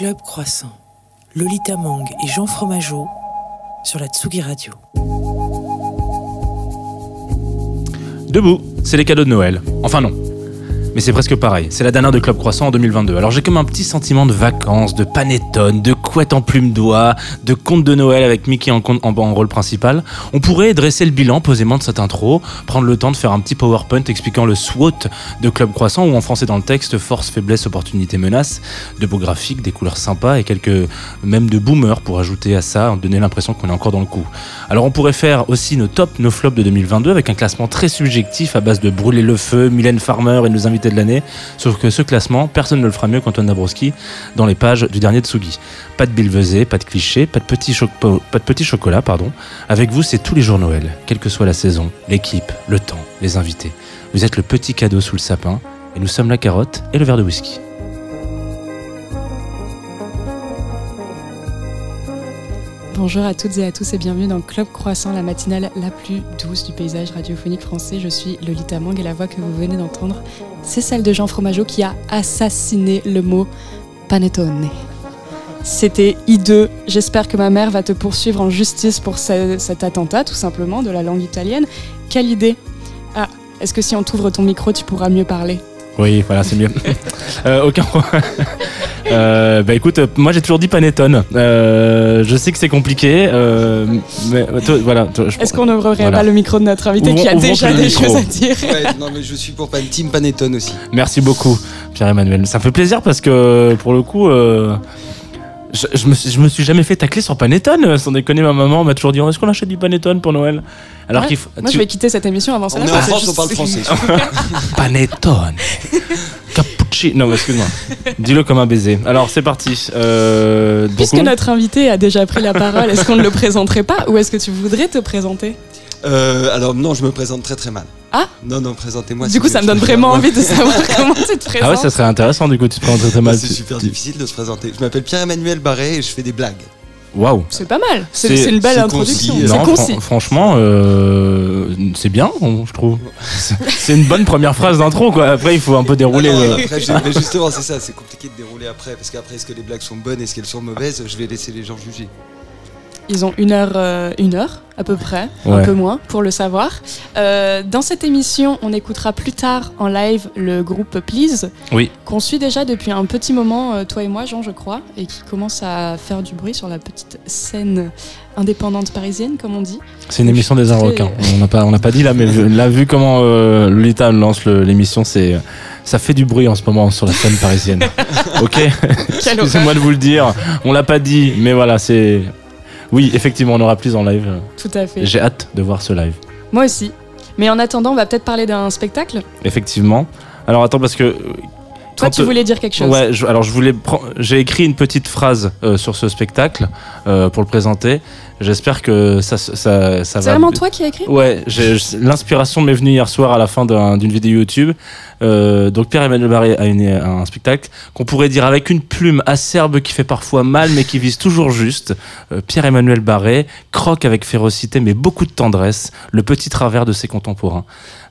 Club Croissant, Lolita Mang et Jean Fromageau sur la Tsugi Radio. Debout, c'est les cadeaux de Noël. Enfin non, mais c'est presque pareil. C'est la dernière de Club Croissant en 2022. Alors j'ai comme un petit sentiment de vacances, de panettone, de couette en plume d'oie, de conte de Noël avec Mickey en, en, rôle principal. On pourrait dresser le bilan posément de cette intro, prendre le temps de faire un petit PowerPoint expliquant le SWOT de Club Croissant ou en français dans le texte force, faiblesse, opportunité, menace, de beaux graphiques, des couleurs sympas et quelques même de boomers pour ajouter à ça, donner l'impression qu'on est encore dans le coup. Alors on pourrait faire aussi nos top, nos flops de 2022 avec un classement très subjectif à base de brûler le feu, Mylène Farmer et nos invités de l'année. Sauf que ce classement, personne ne le fera mieux qu'Antoine Dabrowski dans les pages du dernier Tsugi. Pas de bilvesé, pas de clichés, pas de petits pas de petit chocolat, pardon. Avec vous, c'est tous les jours Noël, quelle que soit la saison, l'équipe, le temps, les invités. Vous êtes le petit cadeau sous le sapin, et nous sommes la carotte et le verre de whisky. Bonjour à toutes et à tous et bienvenue dans Club Croissant, la matinale la plus douce du paysage radiophonique français. Je suis Lolita Mang et la voix que vous venez d'entendre, c'est celle de Jean Fromageau qui a assassiné le mot panettone. C'était hideux. J'espère que ma mère va te poursuivre en justice pour cet attentat, tout simplement, de la langue italienne. Quelle idée Ah, est-ce que si on t'ouvre ton micro, tu pourras mieux parler? Oui, voilà, c'est mieux. euh, aucun euh, bah écoute, moi j'ai toujours dit panettone. Euh, je sais que c'est compliqué, euh, mais voilà. Est-ce qu'on n'ouvrirait pas le micro de notre invité qui a déjà des choses à dire ouais, Non mais je suis pour Team Panettone aussi. Merci beaucoup, Pierre-Emmanuel. Ça fait plaisir parce que pour le coup. Euh, je, me suis, je me suis jamais fait tacler sur Panettone. Sans déconner, ma maman m'a toujours dit est-ce qu'on achète du Panettone pour Noël? Alors qu'il Moi, je vais quitter cette émission avant ça. On est en France, on parle français. Panettone. Non, excuse-moi. Dis-le comme un baiser. Alors, c'est parti. Euh, Puisque notre invité a déjà pris la parole, est-ce qu'on ne le présenterait pas ou est-ce que tu voudrais te présenter? Euh, alors non, je me présente très très mal. Ah Non, non, présentez-moi. Du coup, ça me donne vraiment envie de savoir comment tu te présentes. Ah ouais, ça serait intéressant du coup, tu te présentes très mal. C'est super difficile de se présenter. Je m'appelle Pierre-Emmanuel Barré et je fais des blagues. Waouh C'est pas mal, c'est une belle introduction. franchement, euh, c'est bien, je trouve. C'est une bonne première phrase d'intro, quoi. Après, il faut un peu dérouler. Euh. mais justement, c'est ça, c'est compliqué de dérouler après, parce qu'après, est-ce que les blagues sont bonnes, est-ce qu'elles sont mauvaises Je vais laisser les gens juger. Ils ont une heure, euh, une heure à peu près, un peu moins pour le savoir. Euh, dans cette émission, on écoutera plus tard en live le groupe Please, oui. qu'on suit déjà depuis un petit moment, euh, toi et moi, Jean, je crois, et qui commence à faire du bruit sur la petite scène indépendante parisienne, comme on dit. C'est une émission des Arlequins. On n'a pas, on pas dit là, mais là, vu comment Lolita lance l'émission, c'est ça fait du bruit en ce moment sur la scène parisienne. ok? Excusez-moi de vous le dire. On l'a pas dit, mais voilà, c'est oui, effectivement, on aura plus en live. Tout à fait. J'ai hâte de voir ce live. Moi aussi. Mais en attendant, on va peut-être parler d'un spectacle? Effectivement. Alors attends, parce que. Toi, tu voulais dire quelque chose. Ouais, alors je voulais. J'ai écrit une petite phrase euh, sur ce spectacle euh, pour le présenter. J'espère que ça, ça, ça va. C'est vraiment toi qui as écrit? Ouais, l'inspiration m'est venue hier soir à la fin d'une vidéo YouTube. Euh, donc Pierre-Emmanuel Barré a une, un spectacle qu'on pourrait dire avec une plume acerbe qui fait parfois mal mais qui vise toujours juste. Euh, Pierre-Emmanuel Barré croque avec férocité mais beaucoup de tendresse le petit travers de ses contemporains.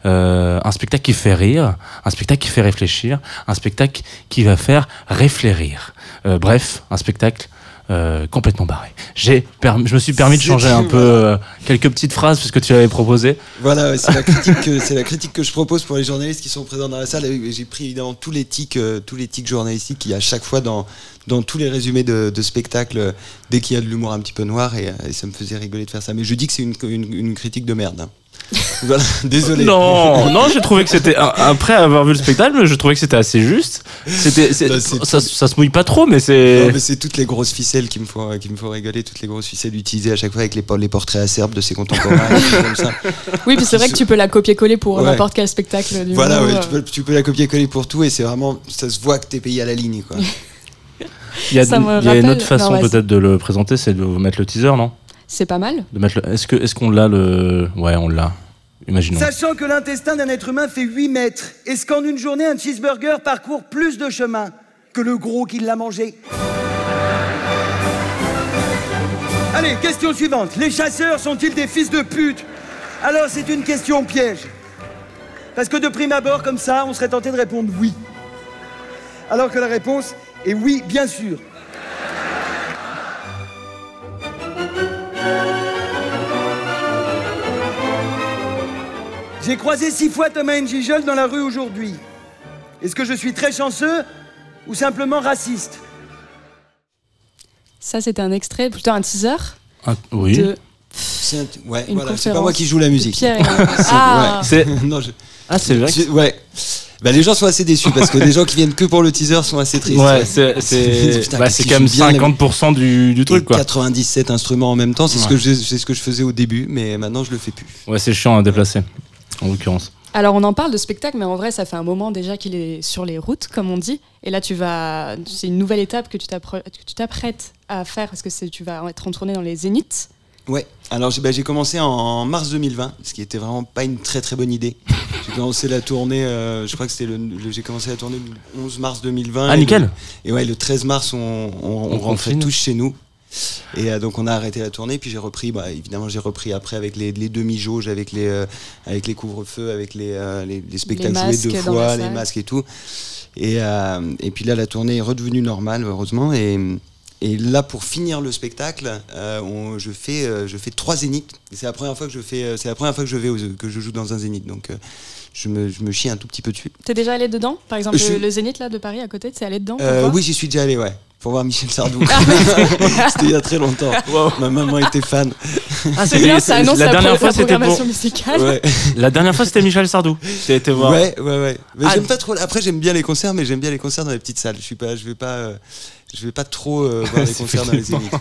Euh, un spectacle qui fait rire, un spectacle qui fait réfléchir, un spectacle qui va faire réfléchir. Euh, bref, un spectacle euh, complètement barré. J'ai je me suis permis de changer un peu euh, quelques petites phrases puisque tu l'avais proposé. Voilà, c'est la critique que c'est la critique que je propose pour les journalistes qui sont présents dans la salle. J'ai pris évidemment tous les tics, euh, tous les tics journalistiques qu'il y a à chaque fois dans dans tous les résumés de, de spectacles dès qu'il y a de l'humour un petit peu noir et, ça me faisait rigoler de faire ça. Mais je dis que c'est une, une, une critique de merde. Hein. désolé. Non, non, j'ai trouvé que c'était après avoir vu le spectacle, je trouvais que c'était assez juste. C'était, ça, ça, se mouille pas trop, mais c'est. c'est toutes les grosses ficelles qui me font, qui me font rigoler, toutes les grosses ficelles utilisées à chaque fois avec les, les portraits acerbes de ses contemporains. comme ça. Oui, puis c'est vrai que tu peux la copier-coller pour n'importe quel spectacle. Du voilà, ouais, tu, peux, tu, peux, la copier-coller pour tout et c'est vraiment, ça se voit que t'es payé à la ligne, quoi. Il y a, il y a une autre façon peut-être de le présenter, c'est de mettre le teaser, non? C'est pas mal. De mettre Est-ce que, est-ce qu'on l'a le Ouais, on l'a. Sachant que l'intestin d'un être humain fait 8 mètres, est-ce qu'en une journée, un cheeseburger parcourt plus de chemin que le gros qui l'a mangé? Allez, question suivante. Les chasseurs sont-ils des fils de pute? Alors c'est une question piège. Parce que de prime abord, comme ça, on serait tenté de répondre oui. Alors que la réponse est oui, bien sûr. J'ai croisé six fois Thomas N'Gijol dans la rue aujourd'hui. Est-ce que je suis très chanceux ou simplement raciste? Ça, c'était un extrait, plutôt un teaser. Ah, oui. C'est ouais, voilà, pas moi qui joue la musique. Ah, c'est vrai. Ouais. Bah, les gens sont assez déçus parce que les gens qui viennent que pour le teaser sont assez tristes. Ouais, c'est c'est bah, c'est quand même jouent bien, les- 50% du, du Et truc quoi. 97 instruments en même temps, c'est ce Ouais. que je, c'est ce que je faisais au début, mais maintenant je le fais plus. Ouais, c'est chiant à déplacer en l'occurrence. Alors on en parle de spectacle, mais en vrai ça fait un moment déjà qu'il est sur les routes, comme on dit. Et là tu vas, c'est une nouvelle étape que tu t'apprêtes à faire parce que tu vas être en tournée dans les Zéniths. Ouais. Alors j'ai bah, j'ai commencé en mars 2020, ce qui était vraiment pas une très très bonne idée. J'ai commencé la tournée, euh, je crois que c'était le, le- j'ai commencé la tournée le 11 mars 2020. Ah et nickel. le- et ouais, le 13 mars on, on, on On rentrait confine. tous chez nous. Et euh, donc on a arrêté la tournée, puis j'ai repris, bah, évidemment j'ai repris après avec les, les demi-jauges, avec les, euh, avec les couvre-feux, avec les, euh, les, les spectacles joués deux fois, les masques et tout. Et, euh, et puis là la tournée est redevenue normale heureusement. Et, et là pour finir le spectacle, euh, on- je, fais, euh, je fais trois zéniths. C'est la première fois que je fais, euh, c'est la première fois que je vais aux- que je joue dans un zénith. Donc euh, je, me, je me chie un tout petit peu dessus. T'es déjà allé dedans? Par exemple, Je- le, Zénith là de Paris à côté, t'es allé dedans? Euh, oui, j'y suis déjà allé, ouais. Pour voir Michel Sardou. C'était il y a très longtemps. Ma maman était fan. Ah, C'est bien, ça annonce la la, dernière pro- fois la c'était pour programmation musicale. Ouais, la dernière fois c'était Michel Sardou. J'ai été voir. ouais, ouais. ouais. Mais Ah. j'aime pas trop. Après, j'aime bien les concerts, mais j'aime bien les concerts dans les petites salles. Je suis pas, je vais pas, euh, je vais pas trop euh, voir les concerts dans les zéniths.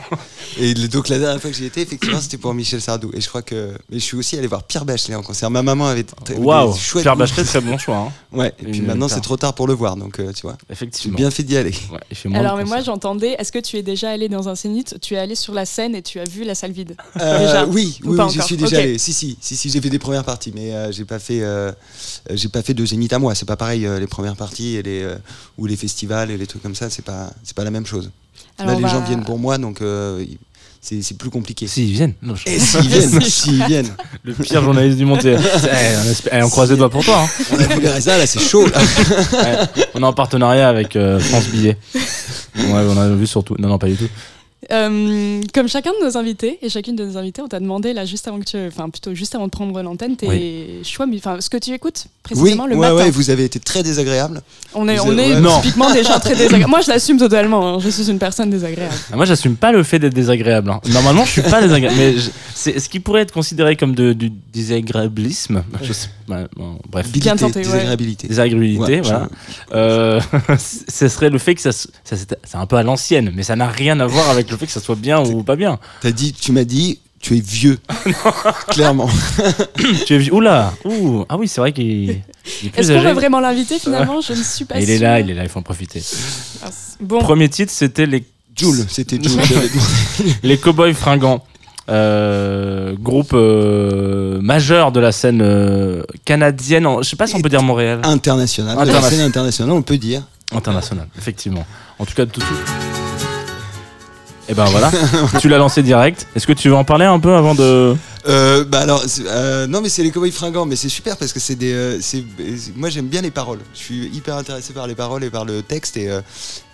Et le- donc la dernière fois que j'y étais, effectivement, c'était pour Michel Sardou. Et je crois que, mais je suis aussi allé voir Pierre Bachelet en concert. Ma maman avait Waouh. chouettes Pierre. Bachelet très bon choix. hein. Ouais. Et puis Une- maintenant, c'est trop tard pour le voir. Donc, euh, tu vois, j'ai Effectivement. bien fait d'y aller. Ouais, Alors, mais moi j'entendais, est-ce que tu es déjà allé dans un Zénith? Tu es allé sur la scène et tu as vu la salle vide? Euh, Déjà oui, Ou oui, oui, j'y suis déjà allé. Si, si, si, si, j'ai fait des premières parties, mais euh, j'ai pas fait, j'ai pas fait de zénith à moi. C'est pas pareil euh, les premières parties et les euh, ou les festivals et les trucs comme ça. C'est pas, c'est pas la même chose. Alors, Là, on les va- gens viennent pour moi, donc euh, c'est c'est plus compliqué. Si ils viennent. Non, je- Et s'ils viennent, s'ils viennent, Le pire journaliste du monde. Eh, on, eh, on croise les doigts pour toi. hein. on a fait ça, là, c'est chaud. là. Ouais, on est en partenariat avec euh, France Billet. Ouais, on a vu surtout. Non, non, pas du tout. Euh, comme chacun de nos invités et chacune de nos invités, on t'a demandé là juste avant que tu, enfin plutôt juste avant de prendre l'antenne, tes choix, mu- enfin ce que tu écoutes Oui, précisément le ouais, matin. ouais, vous avez été très désagréable. On est, Vous on avez- est ouais. Typiquement des gens très désagréables. Moi, je l'assume totalement. hein. Je suis une personne désagréable. Ah, Moi, j'assume pas le fait d'être désagréable. hein. Normalement, je suis pas désagréable. Mais je- c'est ce qui pourrait être considéré comme de- du désagréablisme. Je sais- bon, bref. Bien tenté, ouais. Désagréabilité. Désagréabilité, Ouais, je- voilà. Euh, ce serait le fait que ça, ça c'est c'est un peu à l'ancienne, mais ça n'a rien à voir avec le fait que ça soit bien ou pas bien. T'as dit, tu m'as dit, tu es vieux. Clairement. tu es oula, ouh, ah oui, c'est vrai qu'il il est Est-ce qu'on va vraiment l'inviter finalement? Je ne suis pas il est là, il est là, il faut en profiter. Bon, Premier titre, c'était les Jules, c'était Jules. les Cowboys Fringants. Euh, groupe euh, majeur de la scène euh, canadienne, en- je sais pas si on peut dire Montréal, International. La International. scène internationale, on peut dire. international, effectivement. En tout cas, tout de suite. Et ben voilà, tu l'as lancé direct. Est-ce que tu veux en parler un peu avant de. Euh, bah alors, euh, non mais c'est les cowboys fringants, mais c'est super parce que c'est des, euh, c'est, moi j'aime bien les paroles. Je suis hyper intéressé par les paroles et par le texte et, euh,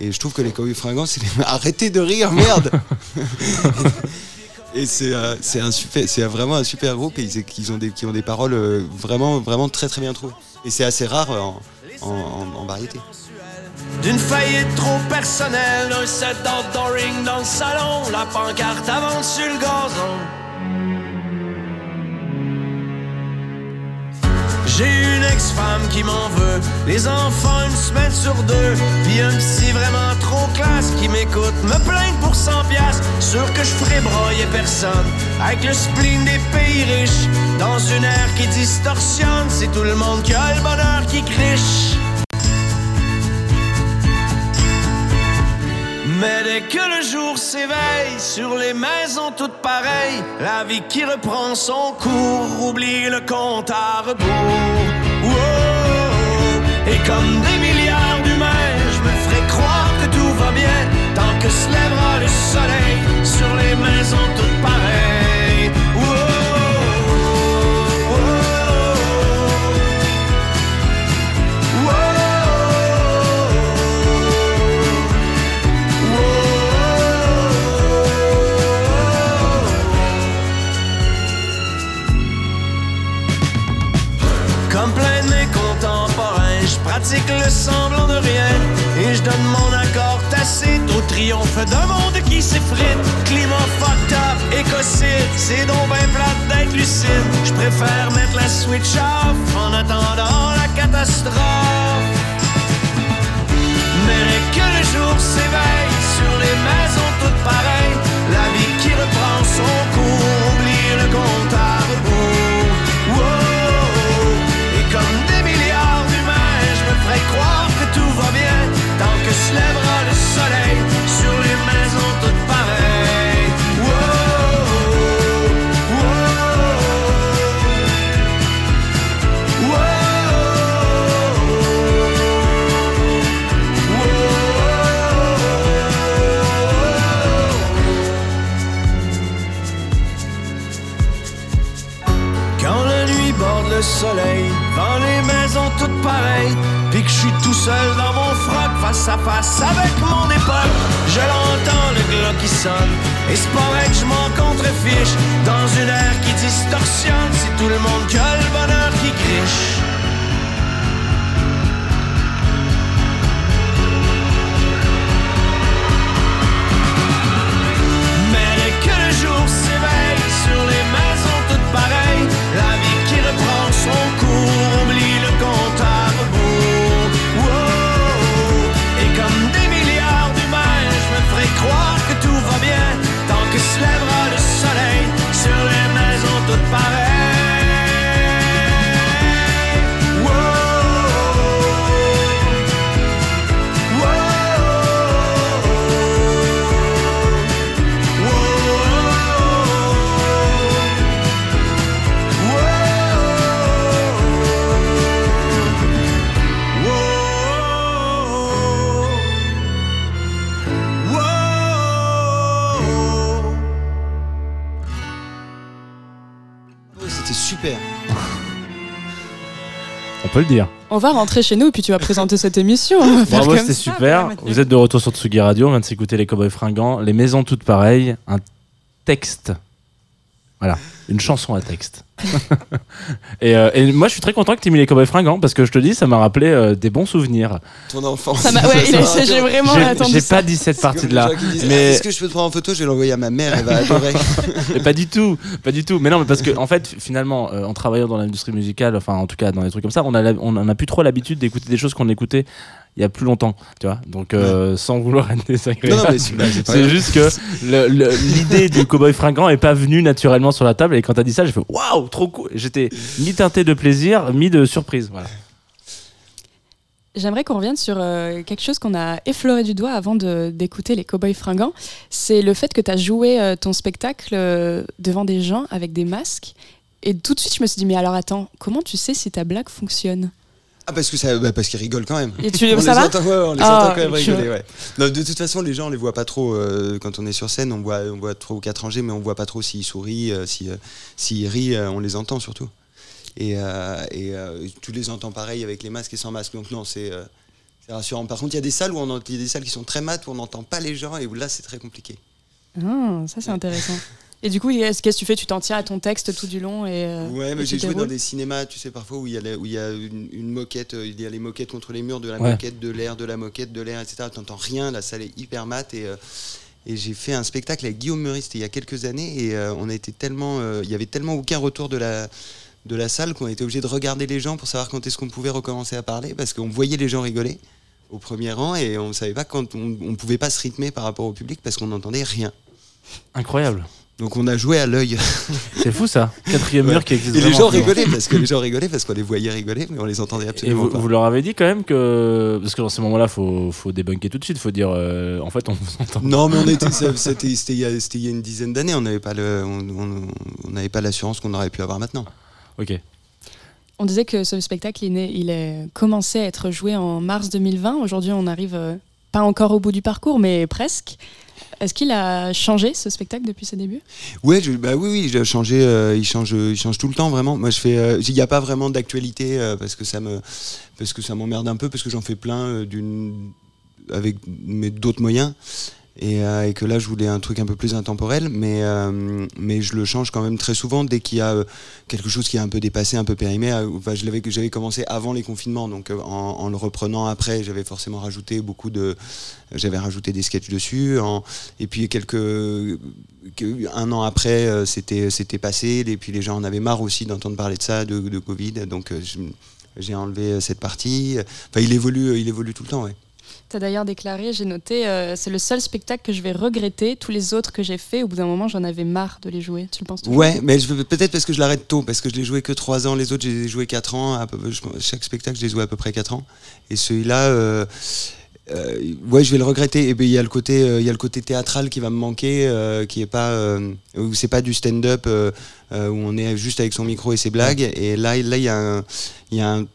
et je trouve que les cowboys fringants, c'est les... arrêtez de rire, merde. et c'est, euh, c'est un super, c'est vraiment un super groupe et ils, qu'ils ont des, qui ont des paroles euh, vraiment, vraiment très très bien trouvées. Et c'est assez rare en, en, en- en variété. D'une faillite trop personnelle, un set d'outdooring dans le salon, la pancarte avance sur le gazon. J'ai une ex-femme qui m'en veut, les enfants une semaine sur deux, puis un psy vraiment trop classe qui m'écoute, me plaindre pour 100 piastres, sûr que je ferai broyer personne, avec le spleen des pays riches, dans une ère qui distorsionne, c'est tout le monde qui a le bonheur qui criche. Mais dès que le jour s'éveille sur les maisons toutes pareilles, la vie qui reprend son cours oublie le compte à rebours. Et comme des milliards d'humains, je me ferai croire que tout va bien tant que se lèvera le soleil sur les maisons toutes pareilles. le semblant de rien. Et je donne mon accord tacite au triomphe d'un monde qui s'effrite. Climat fucked up, écocide, c'est donc ben plate d'être lucide. Je préfère mettre la switch off en attendant la catastrophe. Mais que le jour s'éveille sur les maisons toutes pareilles. Se le soleil sur les maisons toutes pareilles. Quand la nuit borde le soleil, dans les maisons toutes pareilles, puis que je suis tout seul dans mon froc, face à face avec mon époque, je l'entends le glas qui sonne, et c'est pas vrai que je m'en contrefiche, dans une ère qui distorsionne, c'est tout le monde qui peut le dire. On va rentrer chez nous et puis tu vas présenter cette émission. On va faire Bravo, comme c'était ça, super. voilà. Vous êtes de retour sur Tsugi Radio. On vient de s'écouter les Cowboys Fringants. Les maisons toutes pareilles. Un texte. Voilà. Une chanson à texte. et, euh, et moi, je suis très content que tu aies mis les Cowboys Fringants parce que je te dis, ça m'a rappelé euh, des bons souvenirs. Ton enfance. Ouais, j'ai vraiment attendu J'ai pas dit cette C'est comme partie de les là. gens qui disent, Mais- Ah, Est-ce que je peux te prendre en photo Je vais l'envoyer à ma mère, elle va adorer. Mais pas du tout, pas du tout. Mais non, mais parce que en fait, finalement, euh, en travaillant dans l'industrie musicale, enfin en tout cas dans des trucs comme ça, on a, la- on a plus trop l'habitude d'écouter des choses qu'on écoutait il y a plus longtemps, tu vois. Donc euh, sans vouloir être désagréable, c'est juste que l'idée du cowboy fringant est pas venue naturellement sur la table. Et quand t'as dit ça, j'ai fait waouh, trop cool. J'étais mi teinté de plaisir, mi de surprise. Voilà. J'aimerais qu'on revienne sur euh, quelque chose qu'on a effleuré du doigt avant d'écouter les Cowboys Fringants. C'est le fait que tu as joué euh, ton spectacle euh, devant des gens avec des masques. Et tout de suite, je me suis dit, mais alors attends, comment tu sais si ta blague fonctionne? Ah, parce que ça, bah, parce qu'ils rigolent quand même. Et tu, on ça les va entend, ouais, on les Ah, entend quand même rigoler, ouais. Non, de toute façon, les gens, on les voit pas trop euh, quand on est sur scène. On voit, on voit trois ou quatre rangées, mais on voit pas trop s'ils sourient, euh, si, euh, s'ils rient. euh, on les entend surtout. Et, et tu les entends pareil avec les masques et sans masque. Donc non, c'est rassurant. Par contre, il y a des salles où on des salles qui sont très mates où on n'entend pas les gens et où là, c'est très compliqué. Ah, Ça, c'est intéressant. Et du coup, qu'est-ce que tu fais? Tu t'en tiens à ton texte tout du long et, euh, Ouais, mais j'ai joué dans des cinémas, tu sais, parfois où il y a, la- où il y a une, une moquette, euh, il y a les moquettes contre les murs, de la Ouais. moquette, de l'air, de la moquette, de l'air, etc. T'entends rien, la salle est hyper mate et, euh, et j'ai fait un spectacle avec Guillaume Meurice, il y a quelques années et euh, on a été tellement, euh, il y avait tellement aucun retour de la de la salle qu'on était obligé de regarder les gens pour savoir quand est-ce qu'on pouvait recommencer à parler parce qu'on voyait les gens rigoler au premier rang et on savait pas quand on, on pouvait pas se rythmer par rapport au public parce qu'on n'entendait rien. Incroyable. Donc on a joué à l'œil. C'est fou ça. Quatrième Ouais. mur qui existe Et les gens rigolaient parce que les gens rigolaient parce qu'on les voyait rigoler, mais on les entendait Et absolument vous, pas. vous leur avez dit quand même que. Parce que dans ces moments-là, faut, faut débunker tout de suite. Faut dire, euh, en fait, on vous entend. Non, mais on était, c'était, c'était il y a, c'était il y a une dizaine d'années. On n'avait pas le, on, n'avait pas l'assurance qu'on aurait pu avoir maintenant. Ok. On disait que ce spectacle, il, est né- il est commencé à être joué en mars 2020. Aujourd'hui, on arrive euh, pas encore au bout du parcours, mais presque. Est-ce qu'il a changé ce spectacle depuis ses débuts? Ouais, bah oui, oui, j'ai changé. euh, il change, il change tout le temps vraiment. Moi, je fais, euh, il n'y a pas vraiment d'actualité euh, parce que ça me, m'emmerde un peu parce que j'en fais plein avec d'autres moyens. Et, euh, et que là, je voulais un truc un peu plus intemporel, mais, euh, mais je le change quand même très souvent dès qu'il y a euh, quelque chose qui est un peu dépassé, un peu périmé. Je l'avais, j'avais commencé avant les confinements, donc en, le reprenant après, j'avais forcément rajouté beaucoup de, j'avais rajouté des sketchs dessus. et puis quelques, que- un an après, c'était, c'était passé. Et puis les gens en avaient marre aussi d'entendre parler de ça, de, de Covid. Donc j'ai enlevé cette partie. Enfin, il évolue, il évolue tout le temps, ouais. D'ailleurs déclaré, j'ai noté, euh, c'est le seul spectacle que je vais regretter. Tous les autres que j'ai fait, au bout d'un moment, j'en avais marre de les jouer. Tu le penses Ouais, mais je peut-être parce que je l'arrête tôt, parce que je l'ai joué que 3 ans, les autres j'ai joué 4 ans, à peu- je- chaque spectacle j'ai joué à peu près 4 ans, et celui-là, euh, euh, ouais, je vais le regretter. Et puis il y a le côté, euh, il y a le côté théâtral qui va me manquer, euh, qui est pas, euh, où c'est pas du stand-up euh, euh, où on est juste avec son micro et ses blagues. Et là, là il y a un, y a un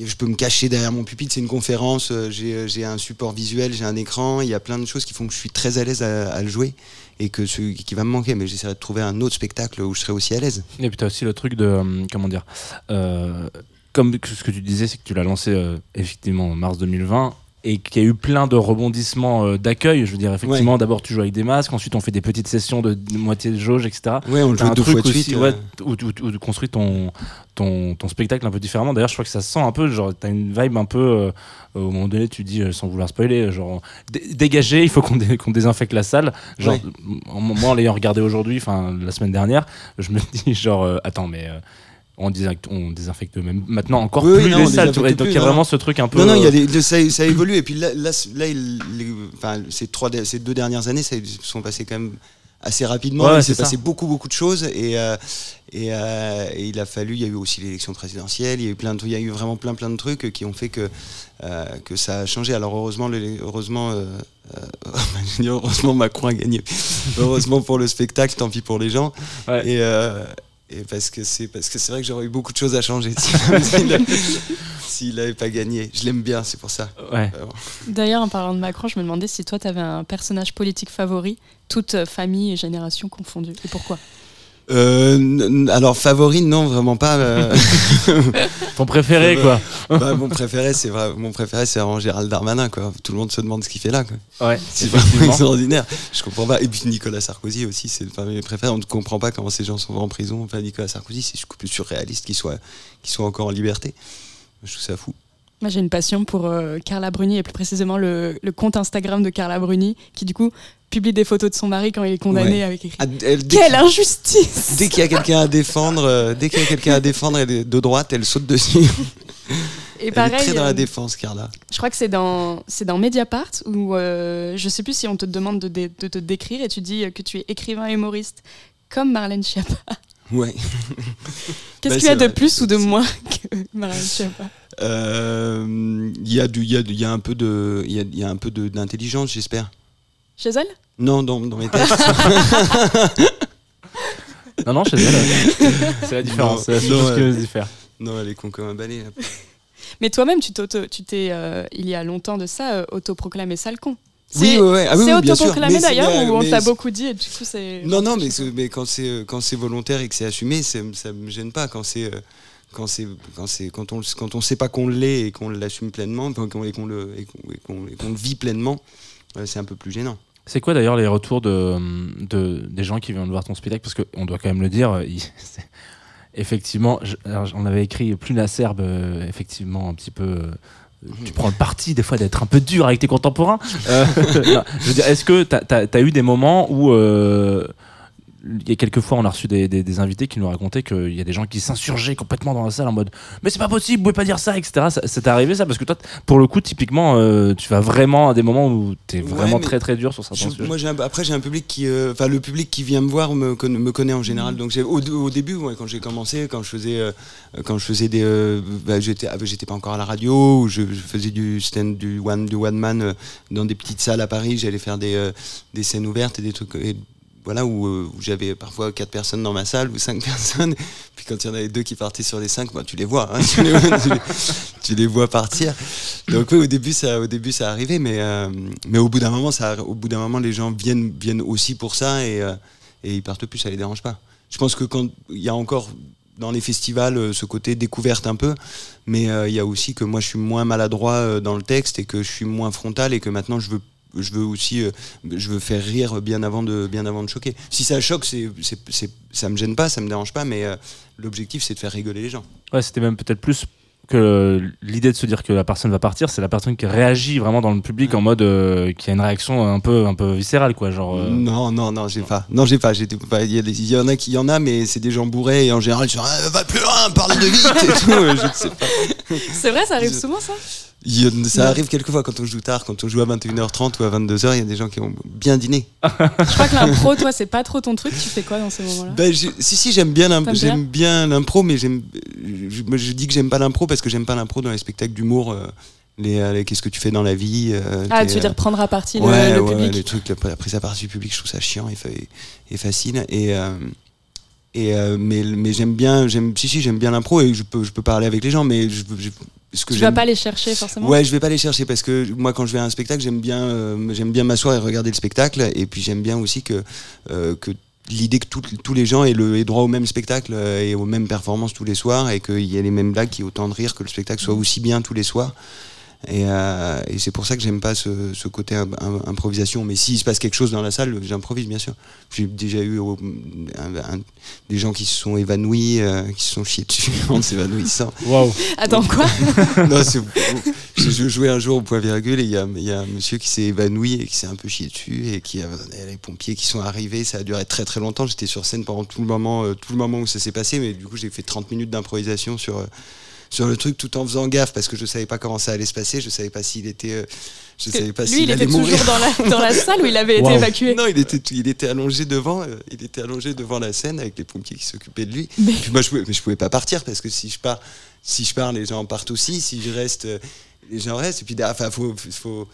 je peux me cacher derrière mon pupitre, c'est une conférence, euh, j'ai j'ai un support visuel, j'ai un écran, il y a plein de choses qui font que je suis très à l'aise à, le jouer et que ce qui va me manquer, mais j'essaierai de trouver un autre spectacle où je serai aussi à l'aise. Et puis t'as aussi le truc de euh, comment dire, euh, comme ce que tu disais, c'est que tu l'as lancé euh, effectivement en mars 2020 et qu'il y a eu plein de rebondissements euh, d'accueil. Je veux dire, effectivement, d'abord tu joues avec des masques, ensuite on fait des petites sessions de, moitié de jauge, etc. Ouais, on joue un deux truc fois de aussi, suite. ouais, euh, où, où- où tu construis ton, ton, ton spectacle un peu différemment. D'ailleurs, je crois que ça se sent un peu, genre, t'as une vibe un peu, euh, au moment donné, tu dis, sans vouloir spoiler, genre, dé- dégagez, il faut qu'on dé- qu'on désinfecte la salle. Genre, Ouais. moi, en l'ayant regardé aujourd'hui, enfin, la semaine dernière, je me dis, genre, euh, attends, mais. euh, on désinfecte, on désinfecte même maintenant encore Oui, plus non, les salles. Donc il y a non, vraiment ce truc un peu. Non, non, il y a euh, des, ça, ça évolue. Et puis là, là, là il- les- enfin, ces, trois, de- ces deux dernières années, ça sont passées quand même assez rapidement. Ouais, il s'est passé beaucoup, beaucoup de choses. Et, euh, et, euh, et il a fallu, il y a eu aussi l'élection présidentielle, il y a eu, plein de, il y a eu vraiment plein, plein de trucs qui ont fait que, euh, que ça a changé. Alors heureusement, le- heureusement, Macron a gagné. heureusement pour le spectacle, tant pis pour les gens. Ouais. Et, et parce que c'est parce que c'est vrai que j'aurais eu beaucoup de choses à changer s'il n'avait pas gagné. Je l'aime bien, c'est pour ça. ouais. Euh, D'ailleurs, en parlant de Macron, je me demandais si toi, tu avais un personnage politique favori, toute famille et génération confondues. Et pourquoi? Euh, alors favori non vraiment pas. euh, Ton préféré, quoi. bah, mon préféré c'est mon préféré c'est vraiment Gérald Darmanin quoi. Tout le monde se demande ce qu'il fait là quoi. Ouais, C'est vraiment extraordinaire. Je comprends pas. Et puis Nicolas Sarkozy aussi c'est parmi mes préférés. On ne comprend pas comment ces gens sont en prison. Enfin Nicolas Sarkozy c'est beaucoup plus surréaliste qu'il soit qu'il soit encore en liberté. Je trouve ça fou. Moi, j'ai une passion pour euh, Carla Bruni et plus précisément le, le compte Instagram de Carla Bruni qui, du coup, publie des photos de son mari quand il est condamné Ouais. avec écrit Ah, elle- Quelle injustice Dès qu'il y a quelqu'un à défendre, euh, dès qu'il y a quelqu'un à défendre, elle est de droite, elle saute dessus. Et elle est pareil, très dans euh, la défense, Carla. je crois que c'est dans, c'est dans Mediapart où euh, je sais plus si on te demande de, te décrire et tu dis que tu es écrivain et humoriste comme Marlène Schiappa. Ouais. Qu'est-ce Bah, qu'il y a de plus ou de moins que Marlène Schiappa? Euh, Il y a du, il y a, du- il y a un peu de, il y a, il y a un peu de- d'intelligence, j'espère. Chez elle? Non, dans, dans mes textes. Non, non, chez elle. C'est la différence. C'est la seule non, chose diffère. non, elle est con comme un balai. là. Mais toi-même, tu t'es, euh, il y a longtemps de ça, euh, autoproclamé sale con. Oui, C'est- ouais, ouais. Ah oui, c'est oui, bien sûr. autoproclamé Mais d'ailleurs ou on t'a beaucoup dit et du coup c'est. Non, non, mais, c'est- mais quand c'est euh, quand c'est volontaire et que c'est assumé, ça me gêne pas. Quand c'est euh, quand c'est quand c'est quand on quand on sait pas qu'on l'est et qu'on l'assume pleinement, et qu'on le et qu'on vit pleinement, euh, c'est un peu plus gênant. C'est quoi d'ailleurs les retours de, de- des gens qui viennent voir ton spectacle? Parce qu'on doit quand même le dire, euh, il- effectivement, je- on avait écrit plus la serbe, euh, effectivement, un petit peu. euh, tu prends le parti des fois d'être un peu dur avec tes contemporains. Euh, non, je veux dire, est-ce que tu as, eu des moments où. Il y a quelques fois, on a reçu des, des- des invités qui nous racontaient qu'il y a des gens qui s'insurgeaient complètement dans la salle en mode Mais c'est pas possible, vous pouvez pas dire ça, etc. T'est arrivé ça Parce que toi, pour le coup, typiquement, euh, tu vas vraiment à des moments où tu es vraiment très très dur sur certains Je- sujets. moi, un- après, j'ai un public qui, euh, enfin, le public qui vient me voir me, conna- me connaît en général. Donc, j'ai- au, au début, ouais, quand j'ai commencé, quand je faisais, euh, quand je faisais des, bah, j'étais, ah, j'étais pas encore à la radio, ou je, je faisais du stand, du one, du one man dans des petites salles à Paris. J'allais faire des, des scènes ouvertes et des trucs. et voilà où, euh, où j'avais parfois quatre personnes dans ma salle ou cinq personnes. Puis quand il y en avait deux qui partaient sur les cinq, bah, tu les vois, hein, tu, les, vois partir. Donc oui, au début ça, au début ça arrivait, mais euh, mais au bout d'un moment, ça, au bout d'un moment, les gens viennent viennent aussi pour ça et euh, et ils partent plus, ça les dérange pas. Je pense que quand il y a encore dans les festivals ce côté découverte un peu, mais il y a aussi que moi je suis moins maladroit dans le texte et que je suis moins frontal et que maintenant je veux je veux aussi, euh, je veux faire rire bien avant de, bien avant de choquer. Si ça choque, c'est, c'est, c'est- ça me gêne pas, ça me dérange pas, mais euh, l'objectif c'est de faire rigoler les gens. Ouais, c'était même peut-être plus que l'idée de se dire que la personne va partir, c'est la personne qui réagit vraiment dans le public en mode euh, qui a une réaction un peu, un peu viscérale, quoi. Genre, euh, Non, non, non, j'ai pas. Non, j'ai pas. J'étais pas. Il y, en a qui y en a, mais c'est des gens bourrés et en général, ils sont Ah, va plus loin, parle de vite et tout. Je ne sais pas. C'est vrai, ça arrive souvent ça? Il y a- ça arrive quelquefois quand on joue tard, quand on joue à 21h30 ou à 22h, il y a des gens qui ont bien dîné. Je crois que l'impro, toi, c'est pas trop ton truc. Tu fais quoi dans ces moments-là? Ben, si, si, j'aime bien l'impro, T'aimes bien? j'aime bien l'impro, mais j'aime, je, dis que j'aime pas l'impro parce que j'aime pas l'impro dans les spectacles d'humour. euh, les, euh, les qu'est-ce que tu fais dans la vie euh, Ah, tu veux dire prendre à partie le, ouais, le ouais, public les trucs, la, la prise à partie du public, je trouve ça chiant et, et facile. Et, euh, et euh, mais, mais j'aime bien, j'aime, si, si, j'aime bien l'impro et je peux, je peux parler avec les gens, mais je, je- ce que Tu vas pas les chercher forcément Ouais, je vais pas les chercher parce que moi, quand je vais à un spectacle, j'aime bien, euh, j'aime bien m'asseoir et regarder le spectacle. Et puis j'aime bien aussi que, euh, que l'idée que tout- tous les gens aient, le, aient droit au même spectacle et aux mêmes performances tous les soirs et qu'il y ait les mêmes blagues, qu'il y ait autant de rire, que le spectacle soit aussi bien tous les soirs. Et, euh, et c'est pour ça que j'aime pas ce, ce côté im- im- improvisation. Mais s'il se passe quelque chose dans la salle, j'improvise bien sûr. J'ai déjà eu au- un- un- des gens qui se sont évanouis, euh, qui se sont chiés dessus en s'évanouissant. Waouh. Attends, quoi non, c'est je, je jouais un jour au point virgule et il y a, il y a un monsieur qui s'est évanoui et qui s'est un peu chié dessus et qui a les pompiers qui sont arrivés. Ça a duré très très longtemps. J'étais sur scène pendant tout le moment, euh, tout le moment où ça s'est passé, mais du coup j'ai fait 30 minutes d'improvisation sur euh, sur le truc tout en faisant gaffe parce que je savais pas comment ça allait se passer. Je savais pas s'il était, euh, je savais pas Lui, s'il il allait était toujours dans la, dans la salle où il avait été évacué. Non, il était, il était allongé devant, euh, il était allongé devant la scène avec les pompiers qui s'occupaient de lui. Mais- Puis moi, je pouvais, mais je pouvais pas partir parce que si je pars, si je pars, les gens partent aussi. Si je reste, euh, les gens restent. Et puis, derrière, enfin, faut, faut,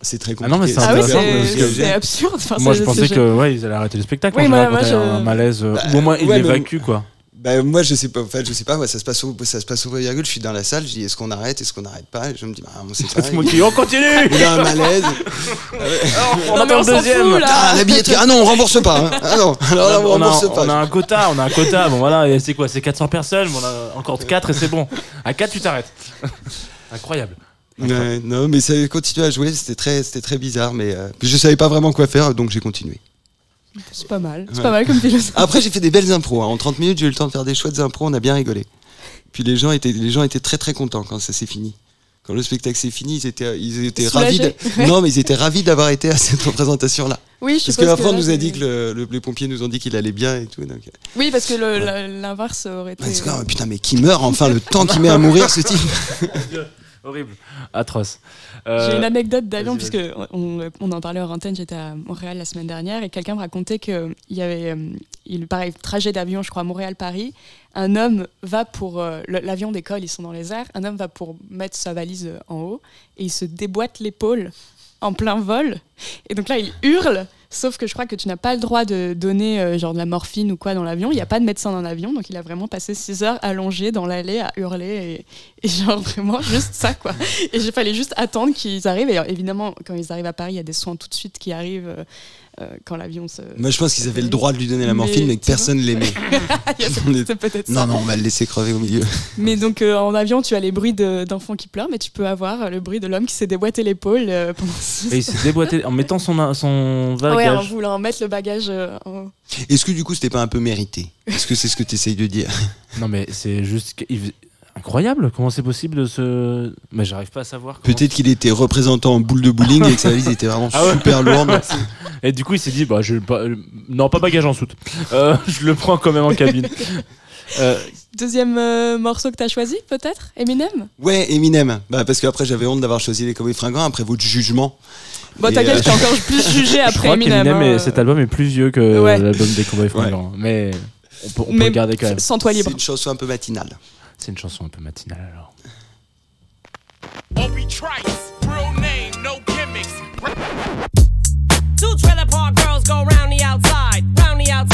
c'est très Ah non, mais compliqué. c'est Ah oui, absurde. Enfin, Moi, je pensais que ouais, ils allaient arrêter le spectacle. Oui, moi- moi, quand il y a je- un malaise, Bah, ou au moins il ouais, mais- l'évacue, quoi. Bah, moi, je sais pas. En fait, je sais pas. Moi, ça se passe au, ça se passe au point virgule. Je suis dans la salle. Je dis, est-ce qu'on arrête, est-ce qu'on n'arrête pas Et je me dis, bah, on sait pas. On continue. Il y a un malaise. on Non, mais attend on le deuxième. fout, là. Ah, la billetterie. Ah non, on rembourse pas. hein. Ah non. Alors là, on, on, a, rembourse pas. on a un quota, on a un quota. Bon voilà, et c'est quoi C'est 400 personnes, bon, on a encore 4 et c'est bon. À 4 tu t'arrêtes. Incroyable. Ouais, non, mais ça continué à jouer. C'était très, c'était très bizarre. Mais euh, je savais pas vraiment quoi faire, donc j'ai continué. C'est pas mal. C'est Ouais. pas mal comme philosophie. Après, j'ai fait des belles impros. hein. En 30 minutes, j'ai eu le temps de faire des chouettes impros. On a bien rigolé. Puis les gens étaient, les gens étaient très très contents quand ça s'est fini. Quand le spectacle s'est fini, ils étaient, ils étaient ravis. Non, mais ils étaient ravis d'avoir été à cette représentation-là. Oui, je Parce on là, nous a dit que le- le- les pompiers nous ont dit qu'il allait bien et tout. Donc, euh, Oui, parce que la- l'inverse aurait été. parce que, oh, putain, mais qui meurt enfin le temps qu'il met à mourir ce type. Horrible. Atroce. J'ai Euh, une anecdote d'avion, puisque on, on en parlait en antenne, j'étais à Montréal la semaine dernière, et quelqu'un me racontait qu'il y avait, euh, il, pareil, trajet d'avion, je crois, Montréal-Paris, un homme va pour, euh, l'avion décolle, ils sont dans les airs, un homme va pour mettre sa valise en haut, et il se déboîte l'épaule en plein vol, et donc là, il hurle, sauf que je crois que tu n'as pas le droit de donner euh, genre de la morphine ou quoi dans l'avion, il n'y a pas de médecin dans l'avion, donc il a vraiment passé 6 heures allongé dans l'allée à hurler, et, genre vraiment juste ça, quoi. Et il fallait juste attendre qu'ils arrivent. Et évidemment, quand ils arrivent à Paris, il y a des soins tout de suite qui arrivent euh, quand l'avion se. Moi, je pense qu'ils avaient le droit de lui donner la morphine, Mais- mais que personne l'aimait. Non, ça. non, on va le laisser crever au milieu. Mais donc euh, en avion, tu as les bruits de- d'enfants qui pleurent, mais tu peux avoir euh, le bruit de l'homme qui s'est déboîté l'épaule euh, pendant six Et il s'est déboîté en mettant son, son bagage. Ouais, en voulant mettre le bagage euh, en. Est-ce que du coup, c'était pas un peu mérité? Est-ce que c'est ce que tu essayes de dire? Non mais c'est juste incroyable. Comment c'est possible de se. Mais j'arrive pas à savoir. Peut-être qu'il était représentant en boule de bowling et que sa valise était vraiment Ah ouais. super lourde. Et du coup il s'est dit bah je euh, non pas bagage en soute. Euh, je le prends quand même en cabine. Euh, Deuxième euh, morceau que tu as choisi, peut-être? Eminem? Ouais, Eminem. Bah, parce qu'après, j'avais honte d'avoir choisi les Cowboys Fringants après votre jugement. Bon, t'inquiète, euh, je t'ai encore plus jugé je après crois Eminem. qu'Eminem hein. est- cet album est plus vieux que Ouais. l'album des Cowboys Fringants. Mais on peut, on peut Mais le garder quand même. Sans toi libre. C'est une chanson un peu matinale. C'est une chanson un peu matinale alors. Obi Trice, real name, no gimmicks. Two trailer park girls go round the outside, round the outside,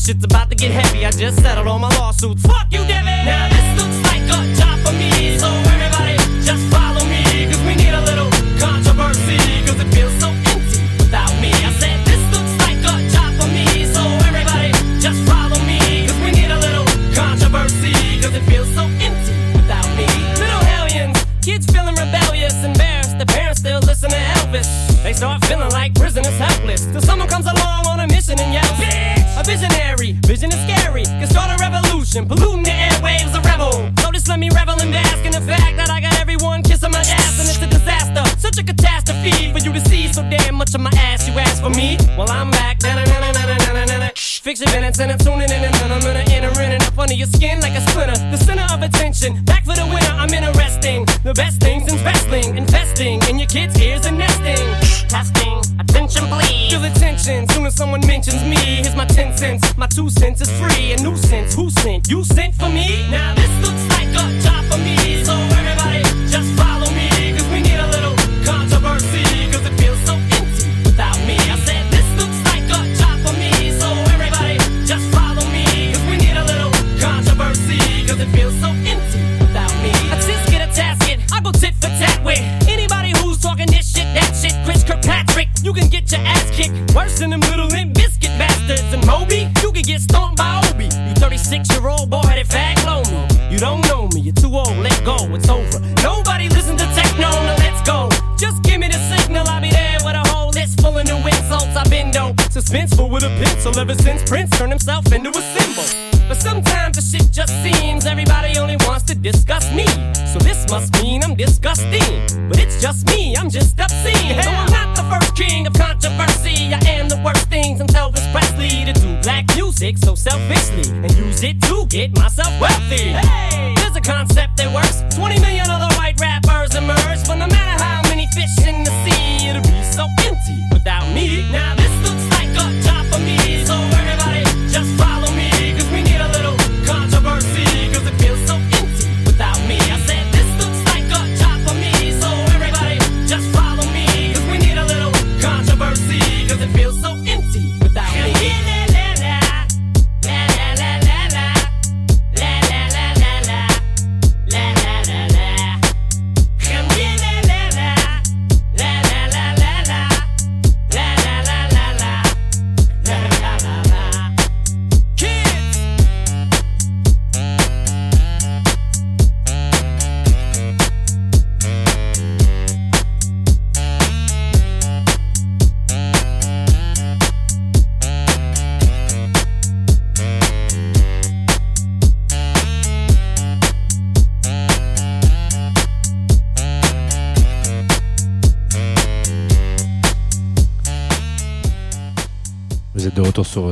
shit's about to get heavy. I just settled all my lawsuits. Fuck you,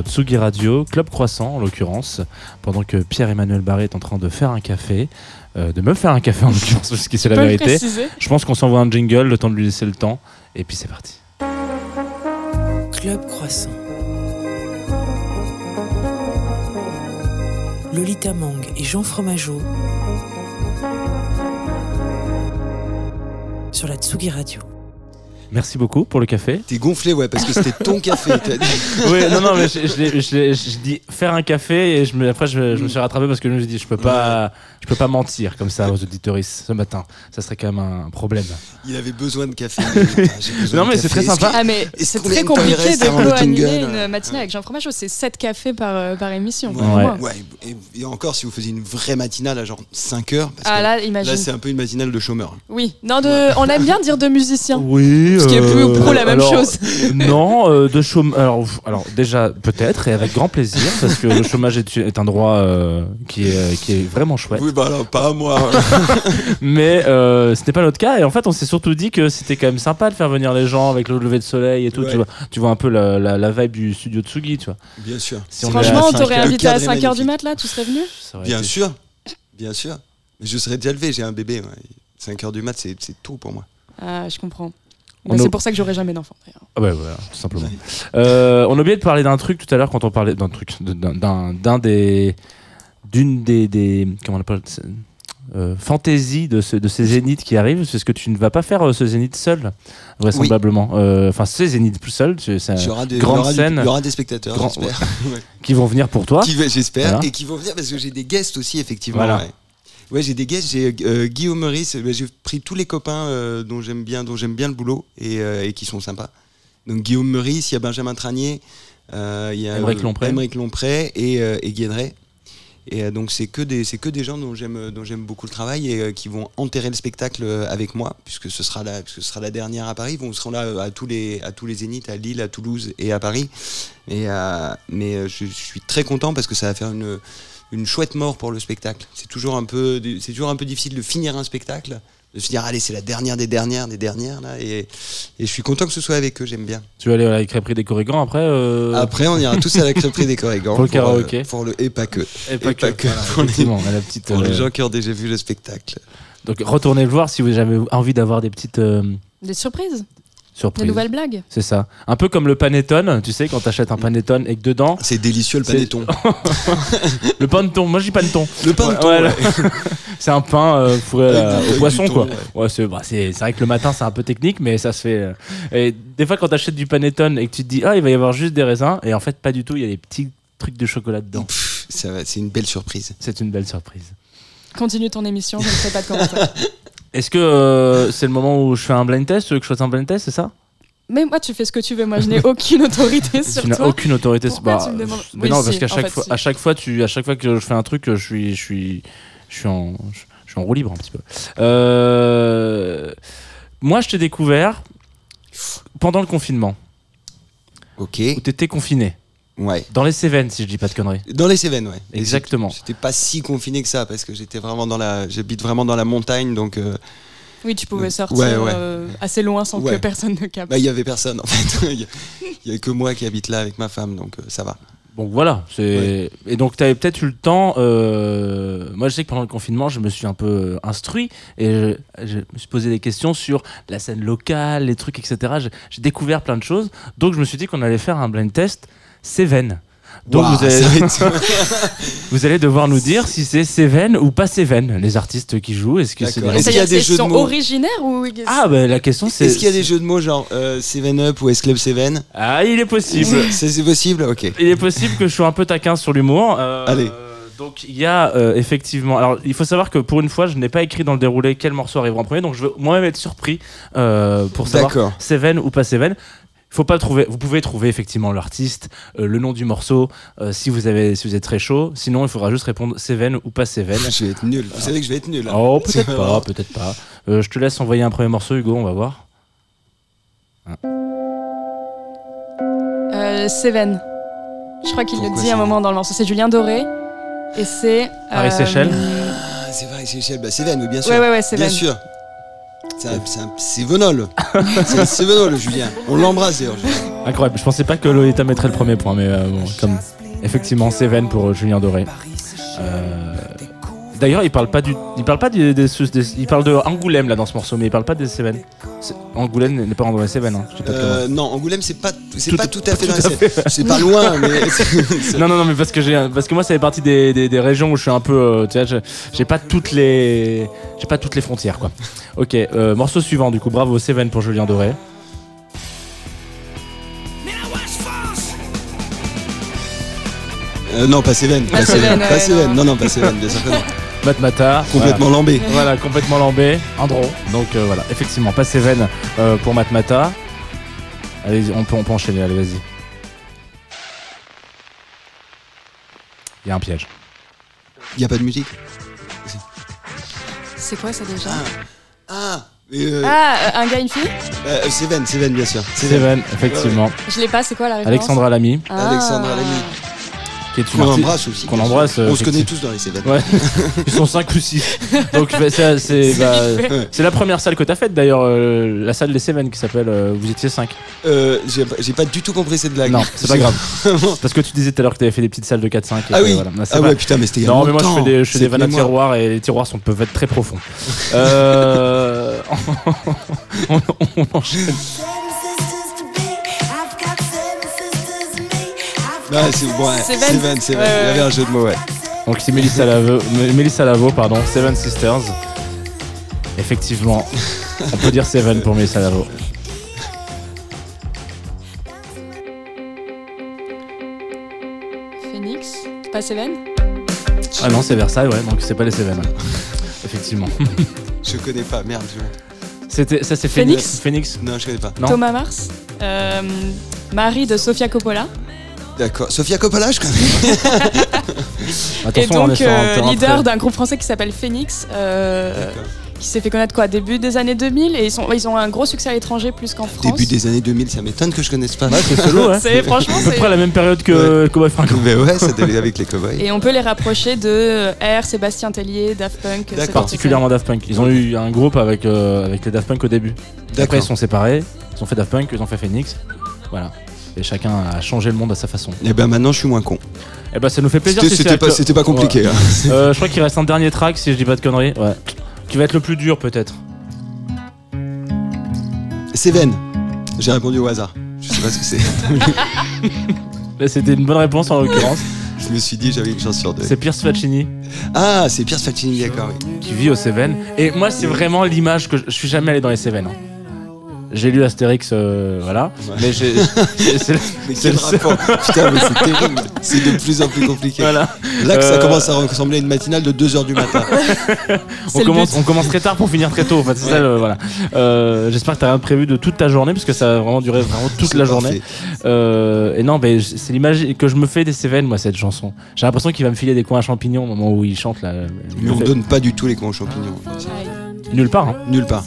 Tsugi Radio, Club Croissant en l'occurrence, pendant que Pierre-Emmanuel Barré est en train de faire un café, euh, de me faire un café en l'occurrence, parce que c'est la vérité. préciser Je pense qu'on s'envoie un jingle, le temps de lui laisser le temps, et puis c'est parti. Club Croissant. Lolita Mang et Jean Fromageau sur la Tsugi Radio. Merci beaucoup pour le café. T'es gonflé, ouais, parce que c'était ton café. oui, non, non, mais je, je, l'ai- je, l'ai- je dis faire un café et je me, après je, je me suis rattrapé parce que je me suis dit je peux pas, je peux pas mentir comme ça aux auditoristes ce matin. Ça serait quand même un problème. Il avait besoin de café. Besoin Non, mais c'est très sympa. Ah mais c'est très compliqué de co-animer une matinale avec Jean Fromageau. C'est 7 cafés par, euh, par émission. Ouais. et, et encore si vous faisiez une vraie matinale à genre 5 heures. Parce Ah que là, imagine. là, c'est un peu une matinale de chômeur. oui, non, de, on aime bien dire de musiciens. Oui, Ce qui est plus ou pro la même alors, chose. Non, euh, de chômage. Alors, déjà peut-être et avec grand plaisir parce que le chômage est, est un droit euh, qui est qui est vraiment chouette. Oui, bah alors, pas à moi. Mais euh, ce n'est pas notre cas et en fait on s'est surtout dit que c'était quand même sympa de faire venir les gens avec le lever de soleil et tout. Ouais. Tu vois, tu vois un peu la, la, la vibe du studio Tsugi, tu vois. Bien sûr. Si on est Franchement, à on cinq t'aurait heures- invité à cadre est 5h du mat là, tu serais venu? Bien été- sûr. Bien sûr. Mais je serais déjà levé, j'ai un bébé. 5h du mat, c'est tôt pour moi. Ah, je comprends. A- C'est pour ça que j'aurai jamais d'enfant d'ailleurs. Ah ouais, voilà, tout simplement. Euh, on a oublié de parler d'un truc tout à l'heure quand on parlait d'un truc, d'un- des, d'une des, des, comment on appelle, ça euh, fantaisies de, ce, de ces zéniths qui arrivent, c'est ce que tu ne vas pas faire euh, ce zénith seul, vraisemblablement. Euh, Enfin, ces zéniths plus seuls, tu- c'est Il y aura des, il y grande du- scène. il y aura des spectateurs, Grand- j'espère. Ouais. qui vont venir pour toi. J'espère. Voilà. Et qui vont venir parce que j'ai des guests aussi, effectivement. Voilà. Ouais, Ouais, j'ai des guests. J'ai euh, Guillaume Meurice. bah, j'ai pris tous les copains euh, dont j'aime bien, dont j'aime bien le boulot et, euh, et qui sont sympas. Donc Guillaume Meurice, il y a Benjamin Tranier, euh, il y a Aymeric euh, Lompré. Et, euh, et Guédret. Et euh, donc c'est que des gens dont j'aime beaucoup le travail et euh, qui vont enterrer le spectacle euh, avec moi puisque ce sera la ce sera la dernière à Paris. Ils vont seront là à tous les zéniths à Lille, à Toulouse et à Paris. Mais je, suis très content parce que ça va faire une chouette mort pour le spectacle. C'est toujours un peu difficile de finir un spectacle, de se dire allez c'est la dernière des dernières des dernières là et, et je suis content que ce soit avec eux. J'aime bien. Tu vas aller à la crêperie des Corrigans après euh, Après on ira tous à la crêperie des Corrigans Pour le euh, pour le et pas que Et pas et que, pas que voilà, pour les- la petite, pour les euh, gens qui ont déjà vu le spectacle. Donc retournez le voir si vous avez envie d'avoir des petites euh, Des surprises, des surprises. nouvelles blagues. C'est ça. Un peu comme le panettone, tu sais, quand t'achètes un panettone et que dedans, C'est délicieux le panettone. le paneton, moi je dis paneton. Le paneton. Ouais, ouais. C'est un pain euh, fourré au poisson, quoi. Ouais, c'est bah, c'est vrai que le matin c'est un peu technique, mais ça se fait. euh. Et des fois, quand t'achètes du panettone et que tu te dis, ah, il va y avoir juste des raisins, et en fait, pas du tout, il y a des petits trucs de chocolat dedans. C'est une belle surprise. C'est une belle surprise. Continue ton émission, je ne ferai pas de commentaires. Est-ce que euh, c'est le moment où je fais un blind test, tu veux que je fasse un blind test, c'est ça? Mais moi, tu fais ce que tu veux. Moi, je n'ai aucune autorité sur Tu n'as toi. aucune autorité. Pourquoi bah, tu me demandes mais Oui, non, si, parce qu'à chaque fait, fois, si. à chaque fois, tu, à chaque fois que je fais un truc, je suis, je suis, je suis en, je suis en roue libre un petit peu. Euh, moi, je t'ai découvert pendant le confinement, Ok. où t'étais confiné, Ouais. dans les Cévennes, si je dis pas de conneries. Dans les Cévennes, ouais. Exactement. J'étais pas si confiné que ça parce que j'étais vraiment dans la, j'habite vraiment dans la montagne, donc euh, Oui, tu pouvais sortir Ouais, ouais. euh, assez loin sans Ouais. que personne ne capte. bah il y avait personne en fait. Il y y a que moi qui habite là avec ma femme, donc euh, ça va. Donc voilà, c'est et donc tu avais peut-être eu le temps. euh, Moi, je sais que pendant le confinement, je me suis un peu euh, instruit et je, je me suis posé des questions sur la scène locale, les trucs, etc. J'ai- J'ai découvert plein de choses, donc je me suis dit qu'on allait faire un blind test Cévennes. Donc vous, allez, vous devoir nous dire si c'est Cévennes ou pas Cévennes, les artistes qui jouent. Est-ce que c'est des- Est-ce qu'il y a des jeux de mots originaires ou Ah bah la question c'est. Est-ce qu'il y a des jeux de mots genre euh, Seven Up ou S Club Seven Ah il est possible. C'est possible, ok. Il est possible que je sois un peu taquin sur l'humour. euh, Allez. Donc il y a euh, effectivement. Alors il faut savoir que pour une fois, je n'ai pas écrit dans le déroulé quel morceau arrivera en premier, donc je veux moi-même être surpris euh, pour savoir D'accord. Seven ou pas Seven. Faut pas trouver. Vous pouvez trouver effectivement l'artiste, euh, le nom du morceau, euh, si vous avez, si vous êtes très chaud. Sinon, il faudra juste répondre Seven ou pas Seven. Je vais être nul. Vous savez que je vais être nul. hein. Oh peut-être pas, peut-être pas. Euh, je te laisse envoyer un premier morceau, Hugo. On va voir. Euh, Seven. Je crois qu'il le dit à un moment dans le morceau. C'est Julien Doré. Et c'est. Paris Seychelles. Ah, c'est c'est Michel. Bah, Seven, oui, bien sûr. Ouais, ouais, ouais, Bien Seven. sûr. C'est un- c'est Sévenol, Julien. On l'embrasse d'ailleurs. Incroyable. Je pensais pas que Lolita mettrait le premier point, mais euh, bon, comme effectivement Seven pour euh, Julien Doré. Euh, D'ailleurs, il parle pas du, il parle pas des- des- il parle de Angoulême là dans ce morceau, mais il parle pas des Cévennes. Angoulême n'est pas dans les Cévennes. Hein. Euh, non, Angoulême, c'est pas, c'est Tout- pas tout à fait dans les Cévennes. C'est pas loin, mais. Non, non, non, mais parce que j'ai, parce que moi, ça fait partie des, des- des régions où je suis un peu, euh, tu je- j'ai pas toutes les, j'ai pas toutes les frontières, quoi. Ok, euh, morceau suivant, du coup, bravo Seven pour Julien Doré. Euh, non, pas Seven. Pas. Seven, Pas Seven. non. Non, non, pas Seven, bien sûr que non. Matmata, Complètement lambé. Voilà, complètement lambé, Andro. Donc euh, voilà, effectivement, pas Seven euh, pour Matmata. Allez, on peut, on peut enchaîner, allez, vas-y. Il y a un piège. Il y a pas de musique? C'est quoi ça déjà? Ah, Et, euh, Ah, un gars, une fille? Euh, Seven, Seven, bien sûr. Seven, effectivement. Je l'ai pas, c'est quoi la référence? Alexandra Lamy, Ah. Alexandra Lamy. Qui est une Qu'on embrasse aussi. qu'on embrasse, euh, On se connaît tous dans les Seven. Ouais. Ils sont 5 ou 6. Donc bah, c'est bah, c'est la première salle que t'as faite d'ailleurs, euh, la salle des Seven qui s'appelle euh, Vous étiez 5. Euh, j'ai pas- J'ai pas du tout compris cette blague. Non, c'est pas grave. Parce que tu disais tout à l'heure que t'avais fait des petites salles de 4-5. et Ah que, oui. voilà. Bah, c'est Ah pas- ouais, putain, mais c'était il y a Non, mais moi je longtemps. fais des, je fais C'est des vannes à mémoire. tiroirs et les tiroirs sont, peuvent être très profonds. Euh, on, on enchaîne. Ah, c'est bon, ouais. Seven. Seven, Seven. Ouais, Il y avait un jeu de mots, ouais. Donc c'est Mélissa Lavo, Mélissa Lavo, pardon, Seven Sisters. Effectivement, on peut dire Seven pour Mélissa Lavo. Phoenix Pas Seven? Ah non, c'est Versailles, ouais, donc c'est pas les Seven. Effectivement. Je connais pas, merde. je- C'était, ça c'est Phoenix? Phoenix? Phoenix? Non, je connais pas. Non. Thomas Mars? Euh, Marie de Sofia Coppola? D'accord. Sofia Coppola, je connais. Attention, et donc, euh, leader d'un groupe français qui s'appelle Phoenix, euh, D'accord. qui s'est fait connaître quoi début des années 2000 et ils, sont, ils ont un gros succès à l'étranger plus qu'en France. Début des années 2000, ça m'étonne que je connaisse pas. Ouais, c'est solo, ouais. C'est franchement À peu près la même période que Cowboy Franco. Mais ouais, c'était avec les cowboys. et on peut les rapprocher de euh, R, Sébastien Tellier, Daft Punk. Particulièrement Daft Punk. Ils ont eu un groupe avec, euh, avec les Daft Punk au début. Après, D'accord. ils sont séparés. Ils ont fait Daft Punk, ils ont fait Phoenix. Voilà. Et chacun a changé le monde à sa façon. Et ben maintenant, je suis moins con. Et bah, ça nous fait plaisir. C'était si c'était pas, c'était pas compliqué. hein. Euh, je crois qu'il reste un dernier track, si je dis pas de conneries. Ouais. Qui va être le plus dur, peut-être. Seven. J'ai répondu au hasard. Je sais pas ce que c'est. Là, c'était une bonne réponse en l'occurrence. je me suis dit, j'avais une chance sur deux. C'est Pierce Faccini Ah, c'est Pierce Faccini, d'accord. Oui. qui vit au Seven. Et moi, c'est vraiment l'image que je, je suis jamais allé dans les Seven. hein. J'ai lu Astérix, euh, voilà. Ouais. Mais j'ai. c'est- Mais quel le rapport Putain, mais c'est terrible. C'est de plus en plus compliqué. Voilà. Là que ça Euh, commence à ressembler à une matinale de 2h du matin. On commence, but. on commence très tard pour finir très tôt. En fait, c'est ça, le- voilà. Euh, J'espère que t'as rien prévu de toute ta journée, parce que ça va vraiment durer vraiment toute C'est la parfait. journée. Euh, et non, mais c'est l'image que je me fais des Seven, moi, cette chanson. J'ai l'impression qu'il va me filer des coins à champignons au moment où il chante. Là, Il Mais me on donne pas du tout les cons aux champignons. Nulle part. hein. Nulle part.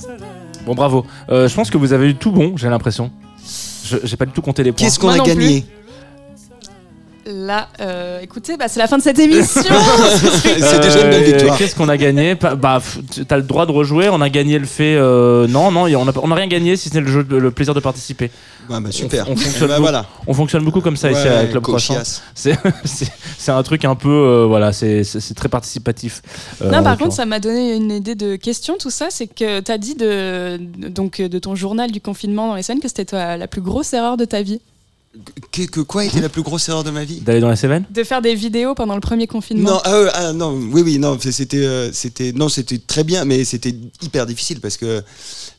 Bon, bravo. Euh, je pense que vous avez eu tout bon, j'ai l'impression. Je- J'ai pas du tout compté les points. Qu'est-ce qu'on Moi a non gagné Là, euh, écoutez, bah, c'est la fin de cette émission. C'est déjà une belle Euh, victoire. Qu'est-ce qu'on a gagné Bah, t'as le droit de rejouer. On a gagné le fait. euh, non, non, on a, on a rien gagné si ce n'est le, jeu, le plaisir de participer. Ouais, bah, super. On- on fonctionne bah, beaucoup. voilà. On fonctionne beaucoup comme ça ici à Club Croissant. C'est un truc un peu. euh, voilà, c'est très participatif. euh, non, par contre, ça m'a donné une idée de question. Tout ça, c'est que tu as dit de, donc, de ton journal du confinement dans les scènes que c'était la plus grosse erreur de ta vie. Que, que quoi était la plus grosse erreur de ma vie D'aller dans les Cévennes De faire des vidéos pendant le premier confinement. Non, ah, ouais, ah, non, oui, oui, non, c'était, euh, c'était, non, c'était très bien, mais c'était hyper difficile parce que,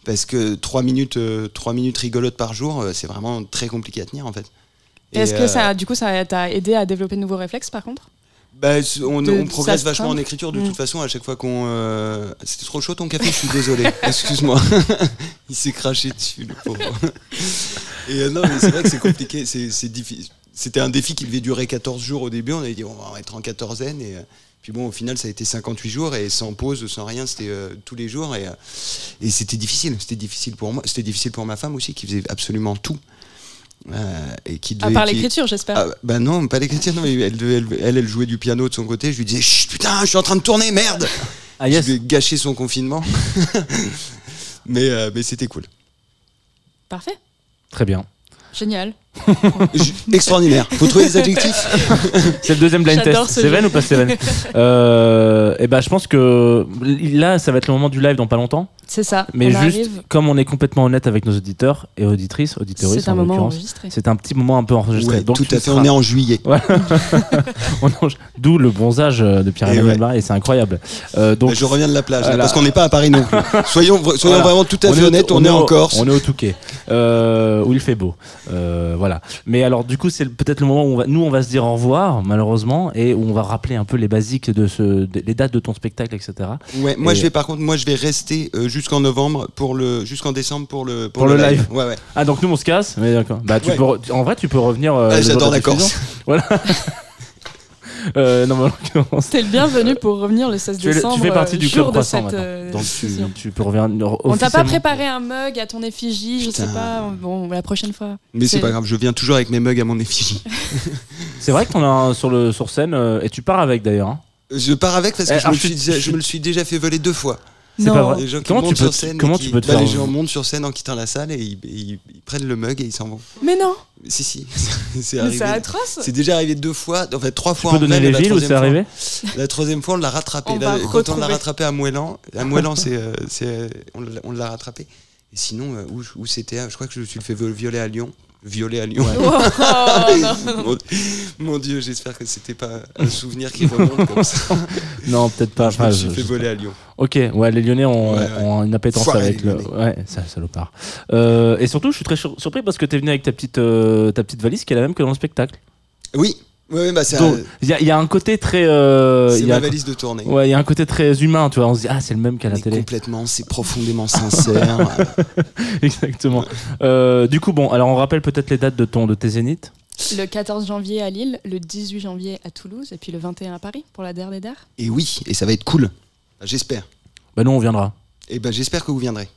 parce que trois minutes, euh, trois minutes rigolotes par jour, euh, c'est vraiment très compliqué à tenir en fait. Et Est-ce que euh, ça, du coup, ça t'a aidé à développer de nouveaux réflexes par contre? Bah, on, de on progresse vachement en écriture de Mm. toute façon à chaque fois qu'on. euh, C'était trop chaud ton café, je suis désolé. Excuse-moi. Il s'est craché dessus, le pauvre. Et euh, non, mais c'est vrai que c'est compliqué. C'est, C'était un défi qui devait durer 14 jours au début. On avait dit on va être en quatorzaine. Et euh, puis bon, au final, ça a été 58 jours et sans pause, sans rien, c'était euh, tous les jours. Et, et c'était difficile. C'était difficile pour moi. C'était difficile pour ma femme aussi qui faisait absolument tout. Euh, et qui À part l'écriture, j'espère. ah, bah non, pas l'écriture, non, elle, devait- elle, elle, elle jouait du piano de son côté. Je lui disais, Chut, putain, je suis en train de tourner, merde Ah yes. Je lui ai gâché son confinement. mais euh, mais c'était cool. Parfait. Très bien. Génial. Extraordinaire. Faut trouver des adjectifs? C'est le deuxième blind test. Seven ou pas Seven euh, Et ben, je pense que là, ça va être le moment du live dans pas longtemps. C'est ça. Mais on juste, arrive. comme on est complètement honnête avec nos auditeurs et auditrices, auditeuristes C'est un en moment l'occurrence, enregistré. c'est un petit moment un peu enregistré. Ouais, Donc Tout à fait, seras- on est en juillet. En- D'où le bronzage euh, de Et Pierre-Emmanuel ouais. Et c'est incroyable. Euh, donc, je reviens de la plage, là, Voilà. parce qu'on n'est pas à Paris non plus. Soyons, soyons Voilà. vraiment tout à fait honnêtes, on, est, en Corse. On est au Touquet, euh, où il fait beau. Euh, voilà. Mais alors, du coup, c'est peut-être le moment où on va- nous, on va se dire au revoir, malheureusement, et où on va rappeler un peu les basiques de ce, de- les dates de ton spectacle, etc. Ouais, moi Et- je vais par contre, moi je vais rester euh, jusqu'en novembre pour le, jusqu'en décembre pour le Pour le live. Ouais, ouais. Ah, donc nous, on se casse. Mais d'accord. Bah, tu Ouais. peux, re- en vrai, tu peux revenir. euh, Ah, J'adore la. Corse. Voilà. Euh, T'es le bienvenu pour revenir le 16 tu, es- décembre. tu fais partie euh, du club de croissant cette, maintenant. euh, Donc tu, tu peux revenir On t'a pas préparé un mug à ton effigie, je sais pas. Bon, la prochaine fois. Mais c'est pas grave, je viens toujours avec mes mugs à mon effigie. C'est vrai que t'en as un sur, le, sur scène euh, et tu pars avec d'ailleurs. hein. Je pars avec parce que Eh, je, me suis, suis- je me le suis déjà fait voler deux fois. Pas vrai. Les gens qui Comment tu montent peux comment qui- tu peux te bah, faire- Les gens montent sur scène en quittant la salle et ils, ils- ils prennent le mug et ils s'en vont. Mais non, Si, si, c'est arrivé. c'est atroce. C'est déjà arrivé deux fois, en fait trois Tu fois peux en donner vrai, les la villes où troisième c'est fois- arrivé La troisième fois, on l'a rattrapé. On Là, va quand on retrouver. l'a rattrapé à Moëlan, à Moëlan, c'est, euh, c'est, on l'a- on l'a rattrapé. Et sinon, euh, où, où c'était Je crois que je me suis fait violer à Lyon. Violer à Lyon. Oh, non. mon, mon Dieu, j'espère que c'était pas un souvenir qui remonte comme ça. Non, peut-être pas. je Enfin, me suis je- fait je- voler à Lyon. Ok, ouais, les Lyonnais ont, Ouais, ouais. ont une appétence Foiré, avec le. Ouais, ça, salopard. Euh, et surtout, je suis très sur- surpris parce que t'es venu avec ta petite, euh, ta petite valise qui est la même que dans le spectacle. Oui, ouais, ouais, bah c'est, Il y, a- il y a un côté très. euh, c'est il y a ma valise de tournée. Ouais, il y a un côté très humain, tu vois. On se dit, ah, c'est le même qu'à la télé. complètement, c'est profondément sincère. Exactement. Euh, du coup, bon, alors on rappelle peut-être les dates de, ton, de tes zéniths. Le 14 janvier à Lille, le 18 janvier à Toulouse et puis le 21 à Paris pour la Der des Der. et oui, et ça va être cool. Bah, j'espère. Bah, nous, on viendra. Et ben j'espère que vous viendrez.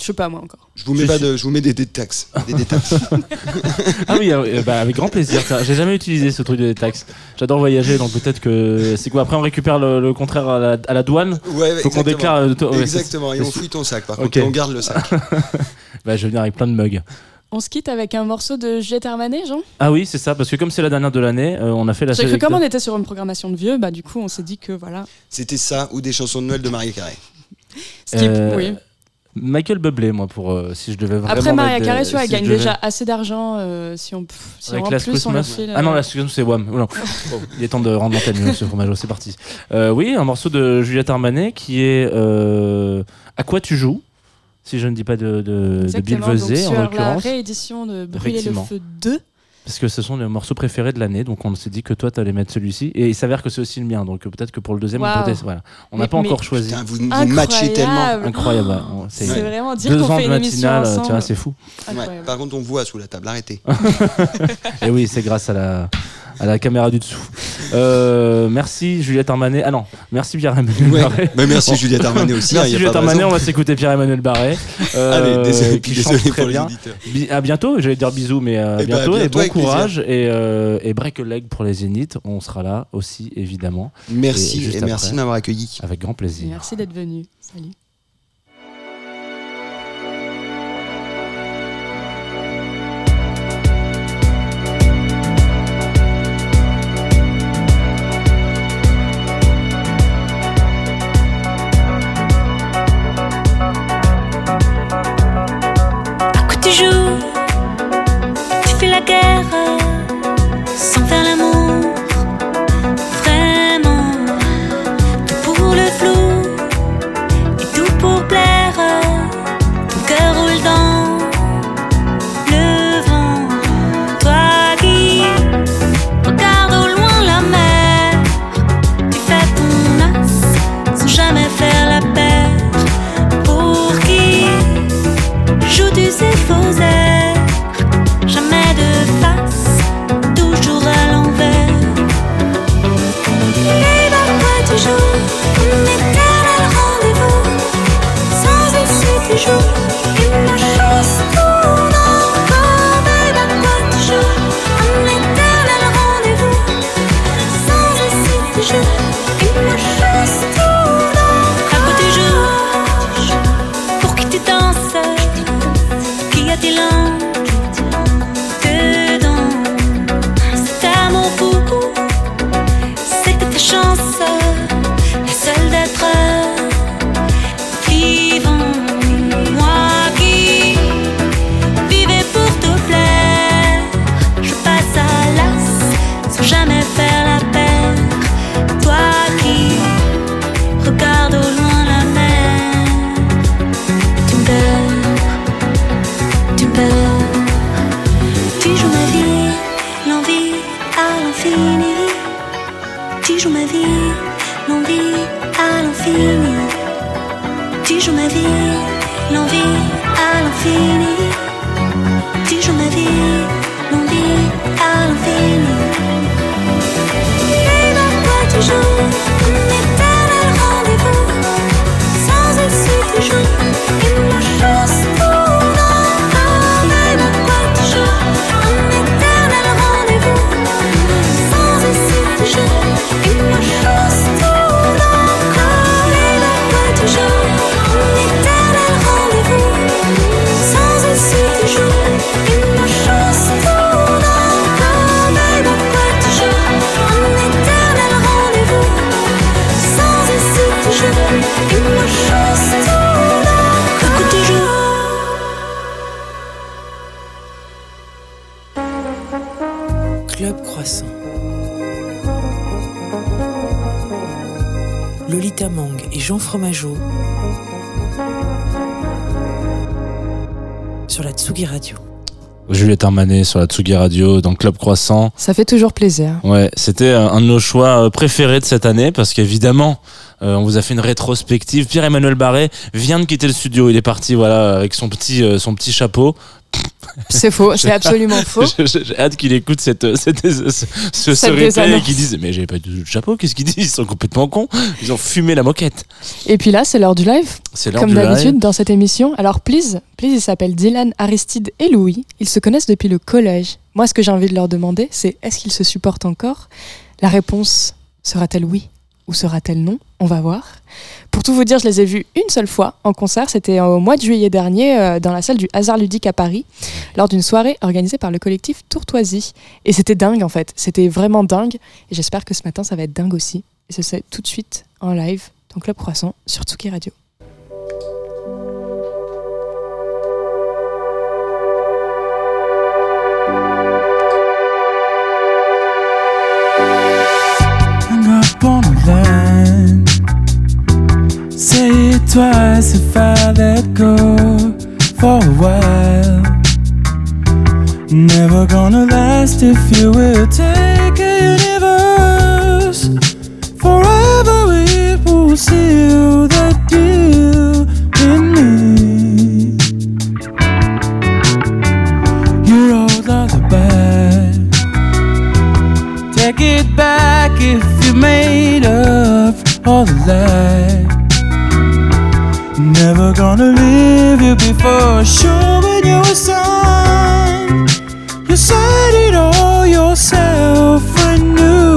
Je sais pas moi encore. Je vous mets Je pas suis- de, je vous mets des, des taxes, des détaxes. Ah oui, euh, bah, avec grand plaisir. J'ai jamais utilisé ce truc de taxes. J'adore voyager, donc peut-être que. C'est quoi? Après, on récupère le, le contraire à la, à la douane? Ouais, Faut qu'on déclare. euh, ouais, Exactement, et on fouille ton sac par Ok. contre, et on garde le sac. Bah, je vais venir avec plein de mugs. On se quitte avec un morceau de Juliette Armanet, Jean? Ah oui, c'est ça, parce que comme c'est la dernière de l'année, euh, on a fait la J'ai cru sélection. comme on était sur une programmation de vieux, bah du coup on s'est dit que voilà. C'était ça ou des chansons de Noël de Marie Carré. Skip, Euh, oui. Michael Bublé, moi, pour euh, si je devais vraiment. Après Maria tu vois, elle gagne déjà assez d'argent euh, si on, si Avec en Last plus on leur Christmas. Ah non, euh, Last Christmas, c'est Wham. Oh. Oh, il est temps de rendre l'antenne, monsieur Fromageau, c'est parti. Euh, oui, un morceau de Juliette Armanet qui est euh, À quoi tu joues Si je ne dis pas de, de, de Bill Vesey, en sur la l'occurrence. réédition de Brûler le feu 2. Parce que ce sont les morceaux préférés de l'année, donc on s'est dit que toi, tu allais mettre celui-ci. Et il s'avère que c'est aussi le mien, donc peut-être que pour le deuxième, on peut voilà. On n'a pas mais- encore choisi. Putain, vous, vous matchez tellement. Incroyable. C'est vraiment dire deux ans fait de matinale, tu vois, c'est fou. Ouais. Par contre, on voit sous la table, arrêtez. Et oui, c'est grâce à la, à la caméra du dessous. Euh, merci Juliette Armanet. Ah non, merci Pierre-Emmanuel Ouais. Barré. Bah, merci Bon. Juliette Armanet aussi. hein, Merci y a Juliette Armanet, on va s'écouter Pierre-Emmanuel Barré. euh, Allez, désolé, qui désolé chante pour très les bien. auditeurs. Bi- À bientôt, j'allais dire bisous, mais à Eh ben, à bientôt, et bon courage. Et, euh, et break a leg pour les Zéniths, on sera là aussi, évidemment, Et Merci juste et merci de m'avoir accueilli. avec grand plaisir. Merci d'être venu. Salut. her Mang et Jean Fromageau sur la Tsugi Radio. Juliette Armanet sur la Tsugi Radio dans Club Croissant. Ça fait toujours plaisir. Ouais, c'était un de nos choix euh, préférés de cette année parce qu'évidemment, euh, on vous a fait une rétrospective. Pierre-Emmanuel Barré vient de quitter le studio. Il est parti, voilà, avec son petit, euh, son petit chapeau. C'est faux, c'est absolument faux. J'ai j'ai hâte qu'il écoute cette, cette, ce, ce, ce Cette replay et qu'il dise Mais j'avais pas de chapeau, qu'est-ce qu'ils disent? Ils sont complètement cons. Ils ont fumé la moquette. Et puis là, c'est l'heure du live, C'est l'heure comme du d'habitude dans cette émission. Alors, please, please, ils s'appellent Dylan, Aristide et Louis. Ils se connaissent depuis le collège. Moi, ce que j'ai envie de leur demander, c'est est-ce qu'ils se supportent encore? La réponse sera-t-elle oui ou sera-t-elle non? On va voir. Pour tout vous dire, je les ai vus une seule fois en concert. C'était au mois de juillet dernier euh, dans la salle du Hasard Ludique à Paris, lors d'une soirée organisée par le collectif Tourtoisie. Et c'était dingue en fait. C'était vraiment dingue. Et j'espère que ce matin, ça va être dingue aussi. Et ce c'est tout de suite en live dans Club Croissant sur Tsuki Radio. Twice if I let go for a while. Never gonna last if you will take a universe. Forever it will seal that deal in me. Your old lullaby. Take it back if you made up all the lies. Never gonna leave you before showing you a sign. You said it all yourself when you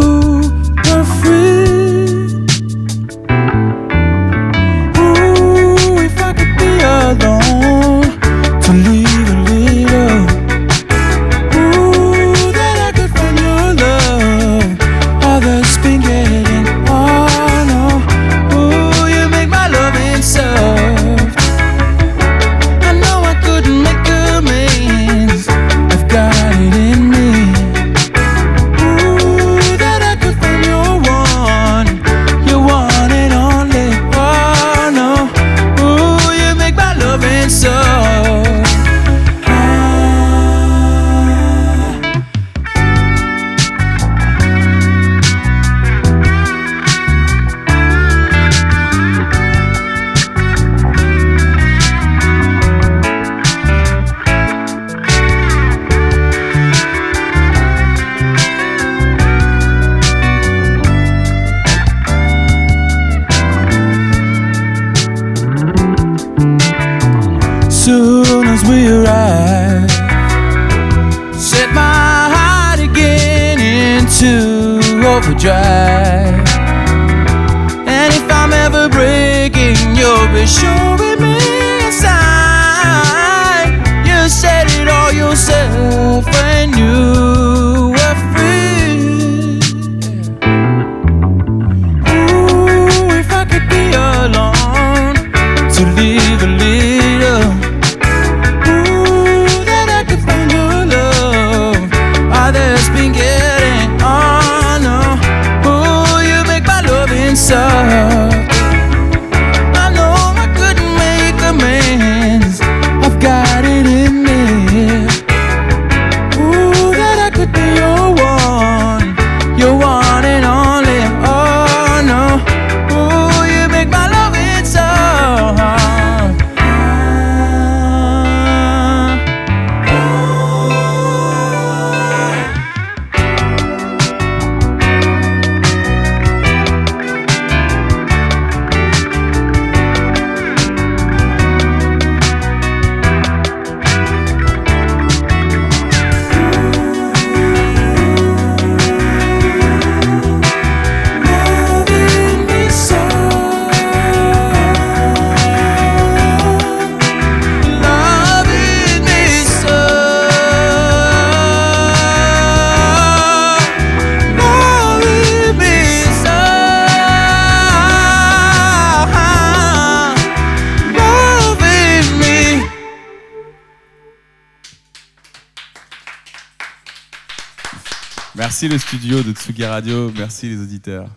Radio, merci les auditeurs.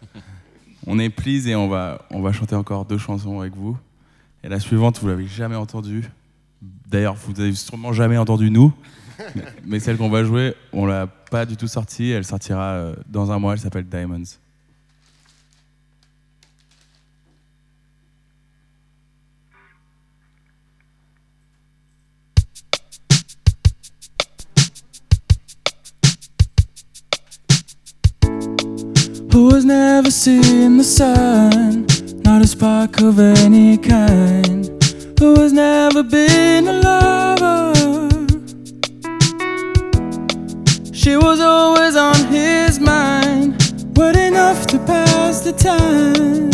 On est please et on va, on va chanter encore deux chansons avec vous. Et la suivante, vous l'avez jamais entendue. D'ailleurs, vous avez sûrement jamais entendu nous. Mais- Mais celle qu'on va jouer, on l'a pas du tout sortie. Elle sortira euh, dans un mois. Elle s'appelle Diamonds. Spark of any kind. Who has never been a lover? She was always on his mind, but enough to pass the time.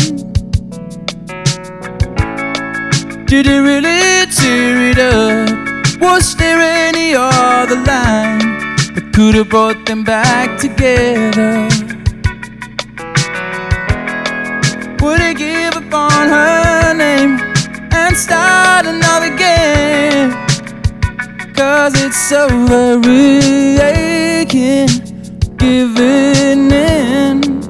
Did he really tear it up? Was there any other line that could have brought them back together? On her name and start another game? Cause it's so very aching, giving in.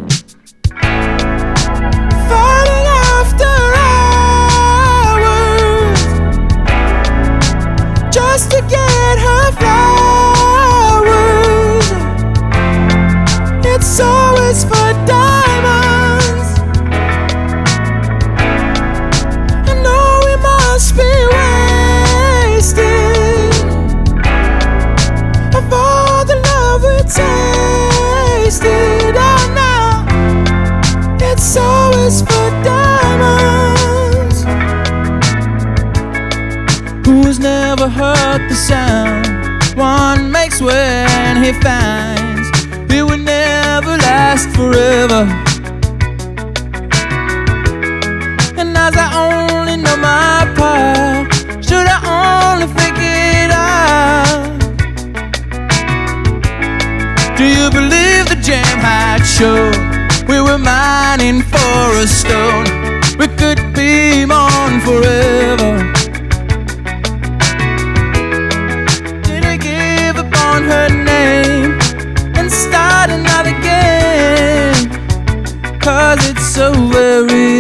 He finds it will never last forever? And as I only know my part, should I only figure it out? Do you believe the jam had shown? We were mining for a stone. We could be on forever. So very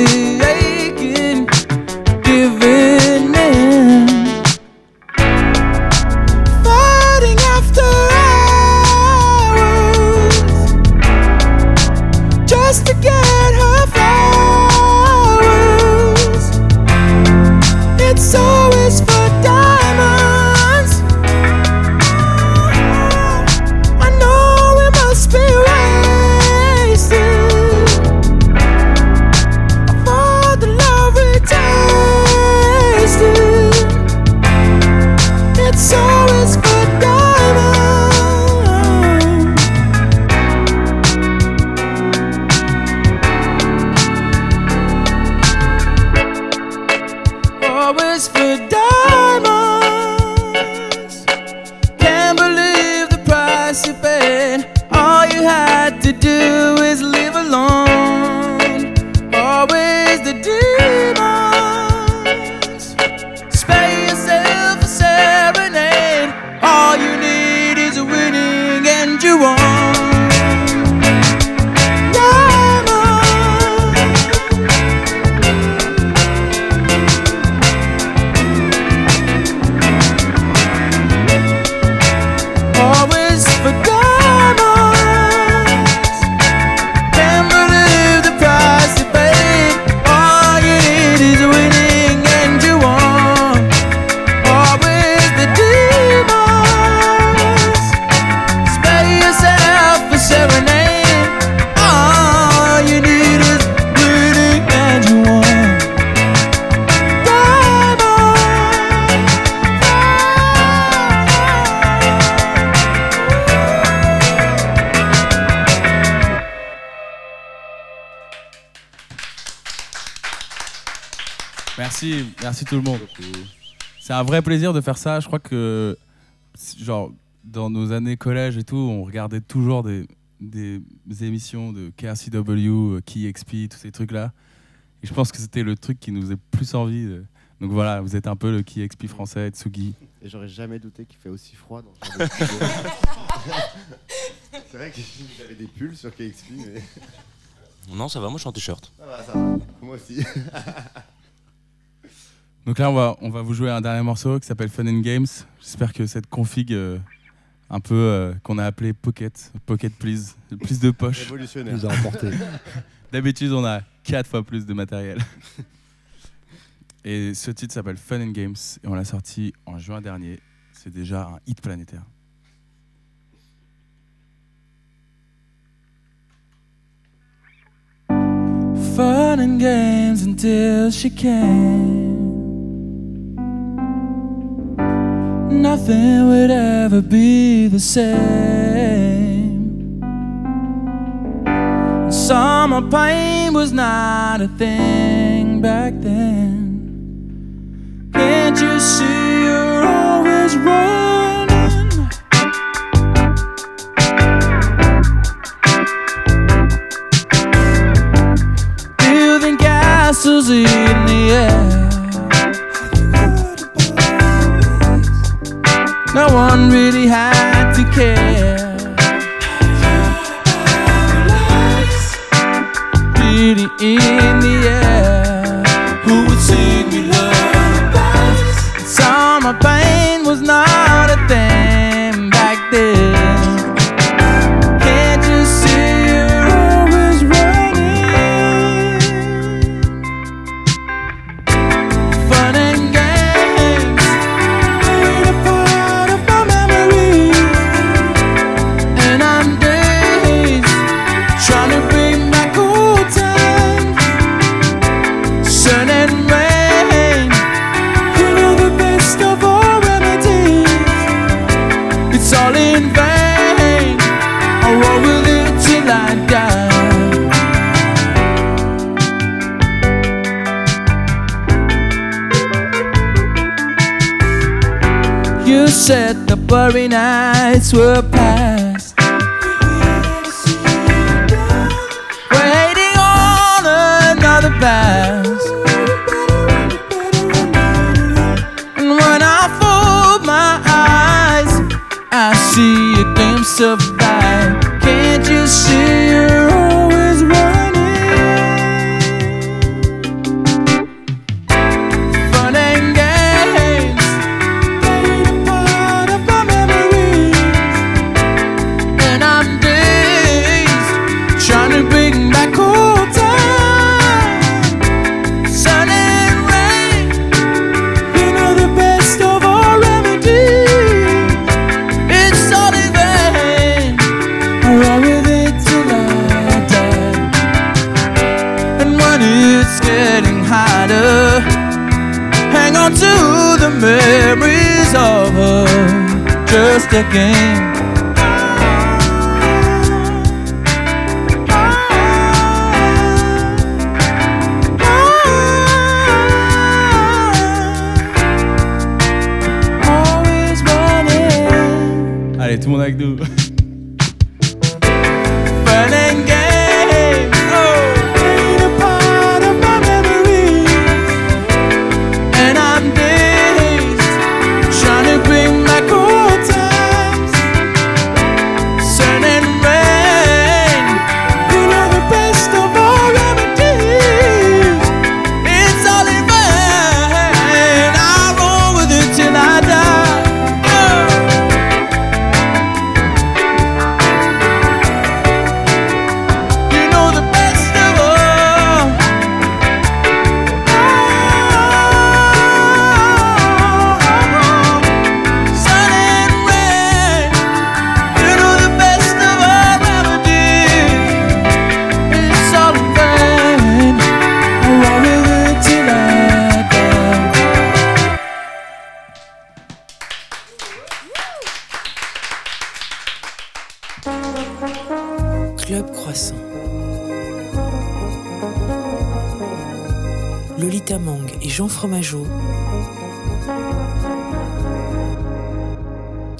Tout le monde. C'est un vrai plaisir de faire ça. Je crois que, genre, dans nos années collège et tout, on regardait toujours des, des émissions de KRCW, euh, KeyXP, tous ces trucs-là. Et je pense que c'était le truc qui nous faisait plus envie. Donc voilà, vous êtes un peu le KXP français, Tsugi. Et j'aurais jamais douté qu'il fait aussi froid dans C'est vrai que j'avais des pulls sur KXP, mais. Non, ça va, moi je suis en t-shirt. Ça va, ça va. Moi aussi. Donc là, on va, vous jouer un dernier morceau qui s'appelle Fun and Games. J'espère que cette config euh, un peu euh, qu'on a appelée Pocket, Pocket Please, plus de poche, nous a emporté. D'habitude, on a quatre fois plus de matériel. Et ce titre s'appelle Fun and Games et on l'a sorti en juin dernier. C'est déjà un hit planétaire. Fun and games until she came. nothing would ever be the same. Summer pain was not a thing back then. Can't you see you're always running? Building castles in the air. No one really had to care.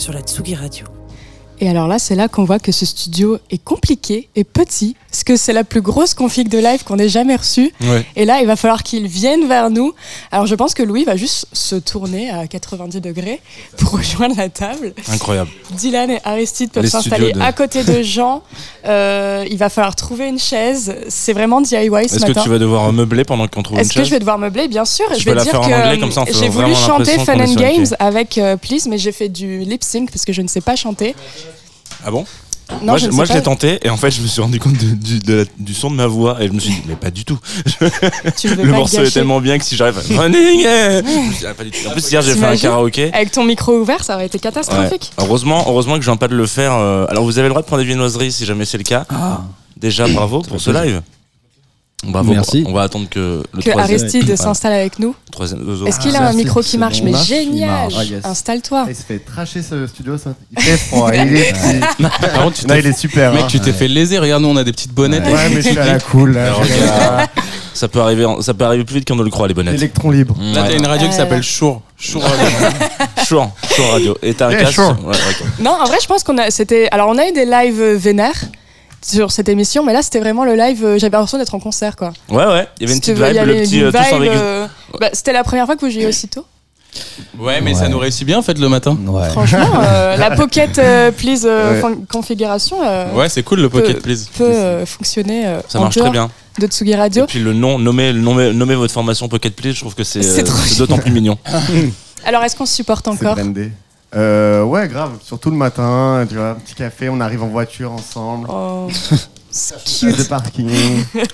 sur la Tsugi Radio. Et alors là, c'est là qu'on voit que ce studio est compliqué et petit, parce que c'est la plus grosse config de live qu'on ait jamais reçue. Ouais. Et là, il va falloir qu'il vienne vers nous. Alors je pense que Louis va juste se tourner à 90 degrés pour rejoindre la table. Incroyable. Dylan et Aristide peuvent s'installer de- à côté de Jean. Euh, il va falloir trouver une chaise. C'est vraiment DIY ce Est-ce que matin. tu vas devoir meubler pendant qu'on trouve une Est-ce que chaise je vais devoir meubler Bien sûr. Tu je vais la dire faire en que anglais, comme ça, on fait j'ai voulu chanter Fun est and Games avec euh, Please, mais j'ai fait du lip sync parce que je ne sais pas chanter. Ah bon? Non, moi, je je, ne moi, sais je l'ai tenté et en fait, je me suis rendu compte de- du, de la- du son de ma voix et je me suis dit, mais pas du tout. Tu le morceau est tellement bien que si j'arrive à running, eh, ah, pas du tout. En plus, hier, j'ai fait un karaoké. Avec ton micro ouvert, ça aurait été Ouais. catastrophique. Heureusement, heureusement que je viens pas de le faire. euh, Alors, vous avez le droit de prendre des viennoiseries si jamais c'est le cas. Déjà, bravo pour ce live. Bravo. Merci. On va attendre que le Que troisième. Aristide Voilà. s'installe avec nous. Est-ce qu'il a Ah, un micro qui marche Mais génial Ah, yes. Installe-toi. Il se fait tracher ce studio, ça. Il fait froid, il est petit. Par contre, tu Non, il est super. Mec, hein. tu t'es fait léser. Regarde, nous, on a des petites bonnettes. Ouais, mais je suis à la cool. Là, Alors, Je- regarde, ça peut arriver, ça peut arriver plus vite qu'on ne le croit les bonnettes. Électron libre. Mm, Là, t'as une radio qui Euh, s'appelle Chour. Chour Radio. Chour, Chour radio. Et t'as un Eh, casque. Non, en vrai, je pense qu'on a. C'était. Alors, on a eu des lives vénères sur cette émission, mais là, c'était vraiment le live. euh, J'avais l'impression d'être en concert, quoi. Ouais, ouais. Il y avait une petite vibe, y le petit euh, tous avec. euh, bah, c'était la première fois que vous jouiez aussitôt. Ouais, mais ça Ouais. nous réussit bien, en fait, le matin. Ouais. Franchement, euh, la Pocket euh, Please euh, Ouais. configuration euh, Ouais, c'est cool le Pocket Please. peut euh, fonctionner euh, Ça en marche très bien. de Tsugi Et Radio. puis le nom, nommer, nommer, nommer votre formation Pocket Please, je trouve que c'est C'est euh, trop c'est d'autant plus mignon. Alors, est-ce qu'on se supporte C'est encore brandé. Euh, ouais, grave. Surtout le matin, tu vois, un petit café, on arrive en voiture ensemble. Oh, de parking.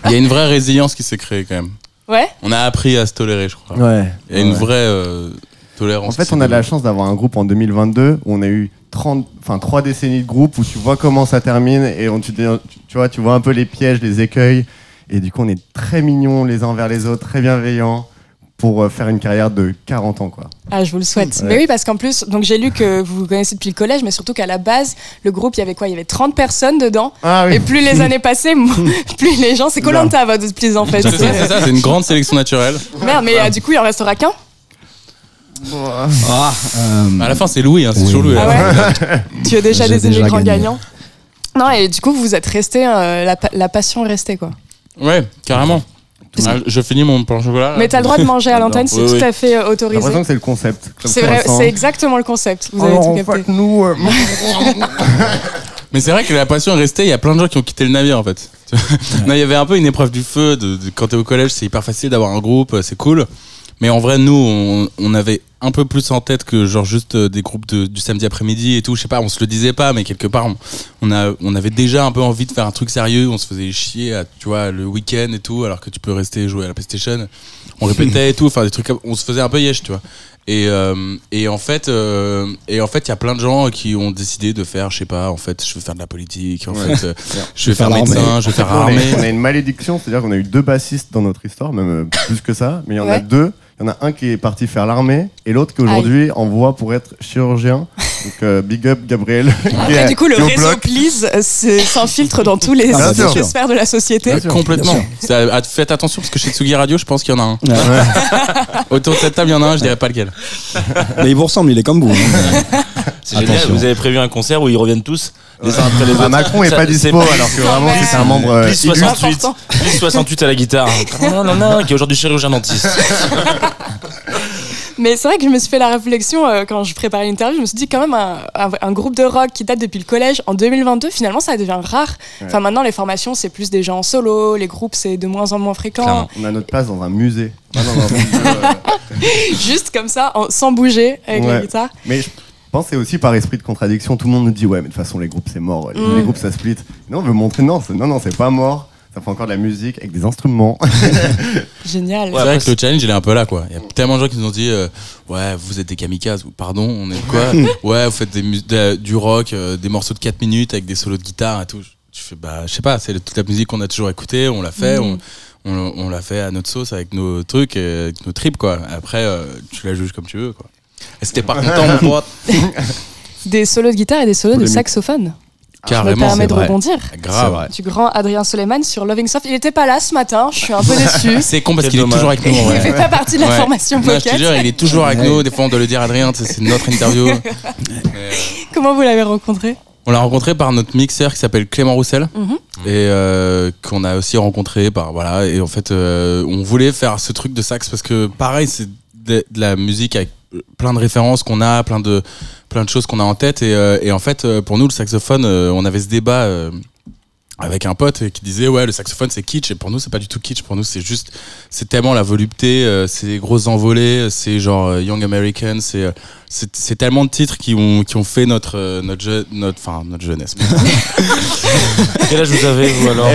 Il y a une vraie résilience qui s'est créée quand même. Ouais On a appris à se tolérer, je crois. Ouais. Il y a une Ouais. vraie euh, tolérance. En fait, on a de la chance d'avoir un groupe en 2022 où on a eu 30, enfin 3 décennies de groupe où tu vois comment ça termine et on, tu, tu, tu vois, tu vois un peu les pièges, les écueils. Et du coup, on est très mignons les uns envers les autres, très bienveillants pour euh, faire une carrière de 40 ans, quoi. Ah, je vous le souhaite. Ouais. Mais oui, parce qu'en plus, donc j'ai lu que vous vous connaissez depuis le collège, mais surtout qu'à la base, le groupe, il y avait quoi? Il y avait 30 personnes dedans. Ah oui. Et plus les années passaient, plus les gens. C'est Colanta, votre plus en fait. C'est ça, c'est ça, c'est une grande sélection naturelle. Merde, mais euh, du coup, il en restera qu'un? Ah, euh, À la fin, c'est Louis, hein, c'est Oui. toujours Louis. Ah ouais? Tu as déjà des déjà grands gagné. gagnants. Non, et du coup, vous êtes resté, euh, la, pa- la passion est restée, quoi. Ouais, carrément. Ah, je finis mon pain au chocolat. là. Mais t'as le droit de manger à l'antenne, c'est Oui, tout oui. à fait euh, J'ai autorisé. l'impression que c'est le concept. C'est vrai, c'est exactement le concept. Vous avez Alors, tout en capté. fait, nous, euh, Mais c'est vrai que la passion est restée. Il y a plein de gens qui ont quitté le navire en fait. non, il y avait un peu une épreuve du feu. De, de- quand t'es au collège, c'est hyper facile d'avoir un groupe, euh, c'est cool. Mais en vrai, nous, on, on avait un peu plus en tête que genre juste euh, des groupes de- du samedi après-midi et tout. Je sais pas, on se le disait pas, mais quelque part, on, on a, on avait déjà un peu envie de faire un truc sérieux. On se faisait chier, à, tu vois, le week-end et tout, alors que tu peux rester jouer à la PlayStation. On répétait et tout, enfin des trucs. comme- On se faisait un peu yesh, tu vois. Et, euh, et en fait, euh, et en fait, il y a plein de gens qui ont décidé de faire, je sais pas, en fait, je veux faire de la politique, en Ouais. fait, euh, je vais faire faire médecin, je vais faire armée. on a une malédiction, c'est-à-dire qu'on a eu deux bassistes dans notre histoire, même euh, plus que ça, mais il y en a deux. Il y en a un qui est parti faire l'armée et l'autre qui aujourd'hui en voie pour être chirurgien. Donc euh, big up Gabriel. qui Après, est- du coup, le réseau bloc. Please s'infiltre dans tous les, Ah, sphères de la société. Sûr. Complètement. Bien Ça- faites attention parce que chez Tsugi Radio, je pense qu'il y en a un. ouais. Autour de cette table, il y en a un, je dirais pas lequel. Mais il vous ressemble, il est comme vous. hein. C'est génial. Attention. Vous avez prévu un concert où ils reviennent tous les uns après les Ah, autres. Macron est Ça- pas c'est- dispo alors que vraiment c'est un membre euh, Plus illustre. 68, important. plus 68 à la guitare. Non, non, non, qui est aujourd'hui chirurgien dentiste. Mais c'est vrai que je me suis fait la réflexion euh, quand je préparais l'interview. Je me suis dit, quand même, un, un- un groupe de rock qui date depuis le collège en 2022, finalement, ça devient rare. Enfin, maintenant, les formations, c'est plus des gens en solo. Les groupes, c'est de moins en moins fréquent. Clairement. On a notre place dans un musée. Non, euh, Juste comme ça, en- sans bouger avec la guitare. Mais je pense c'est aussi par esprit de contradiction. Tout le monde nous dit ouais, mais de toute façon les groupes c'est mort. Les, Mm. les groupes ça split. Non, on veut montrer non, c'est- non, non, c'est pas mort. Ça fait encore de la musique avec des instruments. Génial. c'est vrai que le challenge, il est un peu là, quoi. Il y a tellement de gens qui nous ont dit, euh, ouais, vous êtes des kamikazes. Pardon, on est quoi Ouais, vous faites des mus- de- du rock, euh, des morceaux de 4 minutes avec des solos de guitare et tout. Je fais, bah, je sais pas, c'est toute la musique qu'on a toujours écoutée, on l'a fait, Mhm. on, on, on l'a fait à notre sauce avec nos trucs, et avec nos tripes, quoi. Après, euh, tu la juges comme tu veux, quoi. Et c'était pas content, mon pote. Des solos de guitare et des solos de Polémique. Saxophone. je me Carrément, permets de vrai. rebondir. Grave. Du grand Adrien Soleiman sur Loving Soft. Il était pas là ce matin, je suis un peu déçue. C'est con parce qu'il est toujours avec nous. Il fait pas partie de la Ouais. formation Non, je te jure, il est toujours avec nous. Des fois, on doit le dire, Adrien, c'est notre interview. Mais, Comment vous l'avez rencontré? On l'a rencontré par notre mixeur qui s'appelle Clément Roussel Mhm. et euh, qu'on a aussi rencontré par voilà et en fait euh, on voulait faire ce truc de sax parce que pareil c'est de, de la musique avec plein de références qu'on a, plein de plein de choses qu'on a en tête et, euh, et en fait euh, pour nous le saxophone euh, on avait ce débat avec un pote qui disait ouais le saxophone c'est kitsch et pour nous c'est pas du tout kitsch pour nous c'est juste c'est tellement la volupté euh, c'est les grosses envolées c'est genre euh, Young American c'est euh, c'est c'est tellement de titres qui ont qui ont fait notre euh, notre je- notre enfin notre jeunesse Quel âge vous avez, vous alors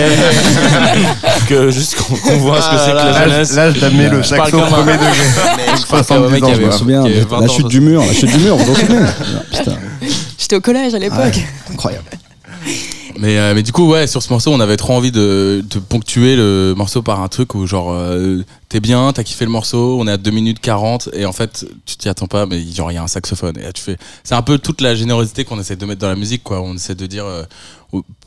Que juste qu'on qu'on voit ce que c'est que la L'âge- jeunesse. l'âge d'amener le Je parle saxo comme un- premier degré. Je parle comme un mec 70 qui ans, avait- je me souviens, la 20 ans, chute du mur, la chute du mur, vous vous en souvenez Putain, J'étais au collège à l'époque. incroyable. Mais, euh, mais du coup, ouais, sur ce morceau, on avait trop envie de, de ponctuer le morceau par un truc où, genre, euh, t'es bien, t'as kiffé le morceau, on est à 2 minutes 40, et en fait, tu t'y attends pas, mais il y a un saxophone. Et là, tu fais. C'est un peu toute la générosité qu'on essaie de mettre dans la musique, quoi. On essaie de dire. euh,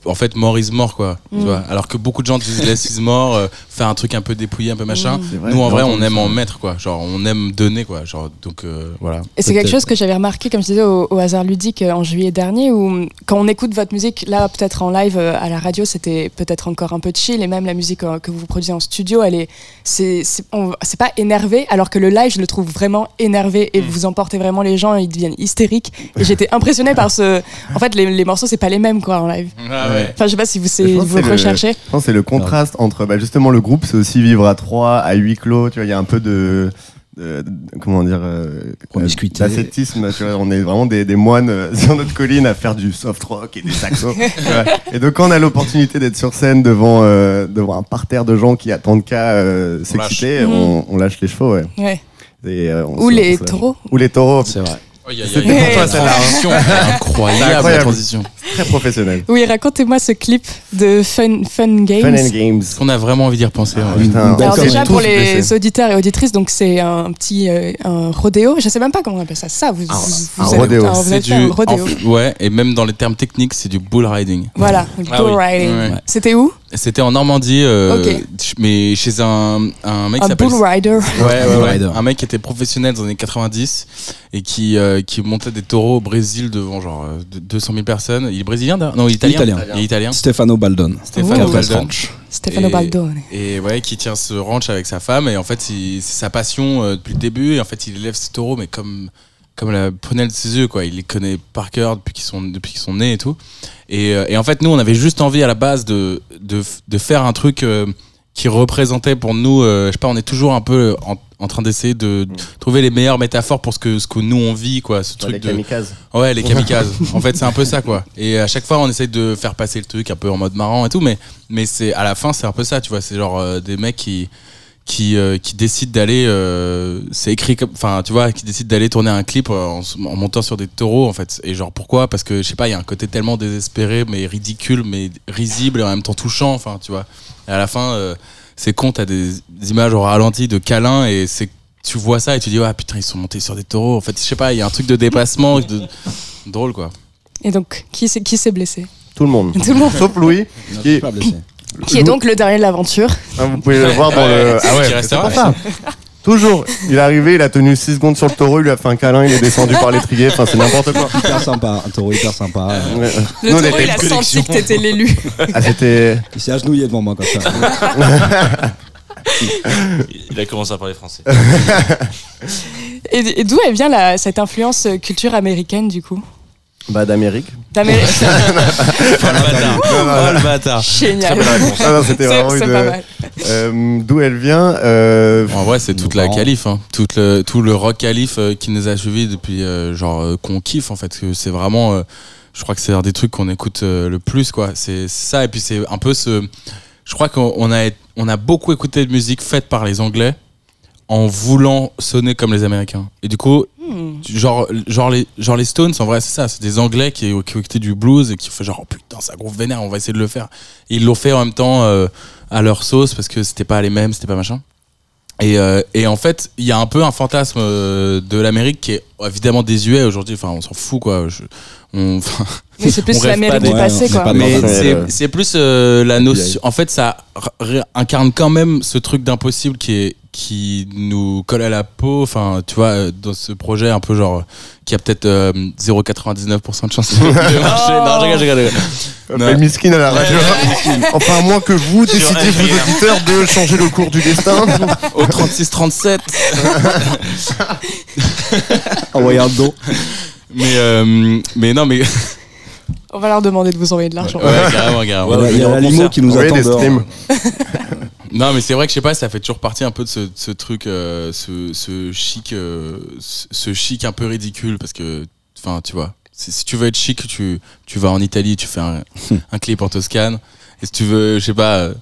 en fait, more is more, quoi. Tu Mm. vois Alors que beaucoup de gens disent less is more, euh, faire un truc un peu dépouillé, un peu machin. Mm. Vrai, Nous, en vrai, on aime ça. en mettre, quoi. Genre, on aime donner, quoi. Genre, donc, euh, voilà. Et c'est quelque chose que j'avais remarqué, comme je disais, au, au hasard ludique euh, en juillet dernier, où mm, quand on écoute votre musique, là, peut-être en live à la radio, c'était peut-être encore un peu chill, et même la musique que vous produisez en studio, elle est, c'est, c'est, on- c'est pas énervé, alors que le live, je le trouve vraiment énervé, et vous emportez vraiment les gens, ils deviennent hystériques. Et j'étais impressionnée par ce, en fait, les, les morceaux, c'est pas les mêmes, quoi, en live. Ah ouais. Enfin, je sais pas si vous, c'est, Je pense vous que c'est le- recherchez. Je pense que c'est le contraste entre bah, justement le groupe, c'est aussi vivre à trois, à huis clos. Tu vois, il y a un peu de, de- de- comment dire, euh, Promiscuité. d'ascétisme. Tu vois, on est vraiment des, des moines euh, sur notre colline à faire du soft rock et des saxos. et donc quand on a l'opportunité d'être sur scène devant euh, devant un parterre de gens qui attendent qu'à euh, s'exciter, lâche. on, on lâche les chevaux. Ouais. Ouais. Et, euh, on Ou se- les on taureaux. Ou les taureaux. C'est vrai. Oh, y a- y a- y une transition, incroyable, C'est la incroyable. transition. Très professionnel. Oui, racontez-moi ce clip de Fun, Fun Games. Fun and Games. On a vraiment envie d'y repenser. Ah, ouais. putain. Alors déjà pour blessés. les auditeurs et auditrices, donc c'est un petit euh, un rodéo. Je sais même pas comment on appelle ça. Ça, vous, Un- vous, un vous rodéo. ah, fait un du, rodéo. en- ouais, et même dans les termes techniques, c'est du bull riding. Voilà, Ah bull oui. riding. Ouais. C'était où? C'était en Normandie, euh, mais chez un, un mec qui Un s'appelle. bull rider. Ouais, ouais, Bull ouais. rider. Un mec qui était professionnel dans les années 90 et qui, euh, qui montait des taureaux au Brésil devant genre euh, de- 200 000 personnes. Il est brésilien d'ailleurs Non, il est italien. Italien. Il est italien. Stefano Baldon. Stéphane Oh. Baldon. Stefano Et- Baldone. Et ouais, qui tient ce ranch avec sa femme. Et en fait, c'est sa passion euh, depuis le début. Et en fait, il élève ses taureaux, mais comme, comme la prunelle de ses yeux, quoi. Il les connaît par cœur depuis qu'ils sont, depuis qu'ils sont nés et tout. Et, euh, et en fait, nous, on avait juste envie à la base de, de, de faire un truc euh, qui représentait pour nous, euh, je sais pas, on est toujours un peu en, en train d'essayer de trouver les meilleures métaphores pour ce que, ce que nous on vit, quoi. Ce Ouais, truc les de. kamikazes. Ouais, les kamikazes. en fait, c'est un peu ça, quoi. Et à chaque fois, on essaye de faire passer le truc un peu en mode marrant et tout, mais, mais c'est à la fin, c'est un peu ça, tu vois. C'est genre euh, des mecs qui qui, euh, qui décident d'aller, euh, c'est écrit comme, enfin, tu vois, qui décident d'aller tourner un clip euh, en, en montant sur des taureaux, en fait. Et genre pourquoi? Parce que je sais pas, il y a un côté tellement désespéré, mais ridicule, mais risible et en même temps touchant, enfin, tu vois. Et à la fin, euh, c'est con, t'as des, des images au ralenti de câlins et c'est tu vois ça et tu dis ouais putain ils sont montés sur des taureaux en fait je sais pas il y a un truc de dépassement de drôle quoi Et donc, qui s'est qui s'est blessé? Tout le monde. Tout le monde. Sauf Louis. Qui, Pas blessé. Qui est donc le dernier de l'aventure Ah, vous pouvez le voir dans le. Ah ouais, c'est restera. Toujours. Il est arrivé, il a tenu 6 secondes sur le taureau, il lui a fait un câlin, il est descendu par l'étrier. Enfin, c'est n'importe quoi. Hyper sympa, un taureau hyper sympa. Ouais. Le Nous, on taureau, était- il a senti que t'étais l'élu. Ah, c'était. Il s'est agenouillé devant moi comme ça. Il a commencé à parler français. Et, et d'où elle vient la, cette influence culture américaine, du coup? Bah, d'Amérique. D'Amérique Oh le bâtard. Génial. Ah non, c'était vraiment une. pas mal. Euh, D'où elle vient euh, En vrai, c'est toute la qualif, hein. tout, le, tout le rock qualif euh, qui nous a suivis depuis, euh, genre, euh, qu'on kiffe en fait. C'est vraiment, euh, je crois que c'est un des trucs qu'on écoute euh, le plus, quoi. C'est ça, et puis c'est un peu ce. Je crois qu'on on a, on a beaucoup écouté de musique faite par les Anglais en voulant sonner comme les Américains. Et du coup, Hmm. genre, genre, les, genre les Stones, en vrai, c'est ça. C'est des Anglais qui, qui ont du blues et qui ont fait genre, oh putain, ça groove vénère, on va essayer de le faire. Et ils l'ont fait en même temps euh, à leur sauce parce que c'était pas les mêmes, c'était pas machin. Et, euh, et en fait, il y a un peu un fantasme euh, de l'Amérique qui est évidemment désuet aujourd'hui. Enfin, on s'en fout, quoi. Je- on, Mais c'est plus l'Amérique du passé, quoi. pas mais c'est plus euh, la notion. En fait, ça incarne quand même ce truc d'impossible qui est qui nous colle à la peau. Enfin, tu vois, euh, dans ce projet un peu genre qui a peut-être euh, 0,99% de chance de marcher. Non, je rigole, je rigole, miskin à la radio. enfin, à moins que vous décidiez, vous RGR. auditeurs, de changer le cours du destin. Au 36-37. Envoyer un don. Mais, euh, mais non, mais. On va leur demander de vous envoyer de l'argent. Ouais, carrément, carrément. Il y a- y a limo qui nous Oui, attend des dehors. streams. Non, mais c'est vrai que je sais pas, ça fait toujours partie un peu de ce, ce truc, euh, ce, ce chic, euh, ce, ce chic un peu ridicule parce que, enfin, tu vois, si, si tu veux être chic, tu, tu vas en Italie, tu fais un, un clip en Toscane. Et si tu veux, je sais pas, euh,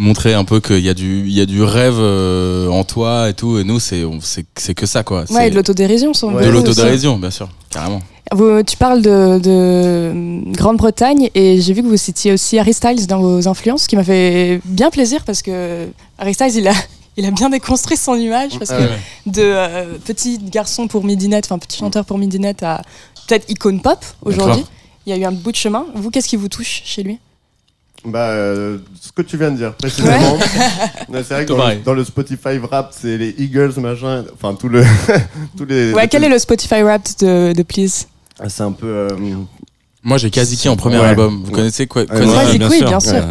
montrer un peu qu'il y a du, il y a du rêve euh, en toi et tout. Et nous, c'est, on- c'est, c'est que ça, quoi. Ouais, et de l'autodérision, sans de doute aussi. l'autodérision, bien sûr, carrément. Vous- tu parles de, de Grande-Bretagne et j'ai vu que vous citiez aussi Harry Styles dans vos influences, ce qui m'a fait bien plaisir parce que Harry Styles, il a, il a bien déconstruit son image parce que Ouais, ouais. de euh, petit garçon pour Midinette, enfin petit chanteur pour Midinette à peut-être icône pop aujourd'hui, il y a eu un bout de chemin. Vous, qu'est-ce qui vous touche chez lui? Bah, euh, ce que tu viens de dire, précisément. Ouais, c'est vrai que dans le, pareil. dans le Spotify rap, c'est les Eagles, machin. Enfin, tout le. tous les. Ouais, quel est le Spotify rap de, de Please? Ah, C'est un peu. euh, Moi, j'ai Kaziki en premier Ouais. album. Vous connaissez quoi Quasi bien sûr. bien sûr.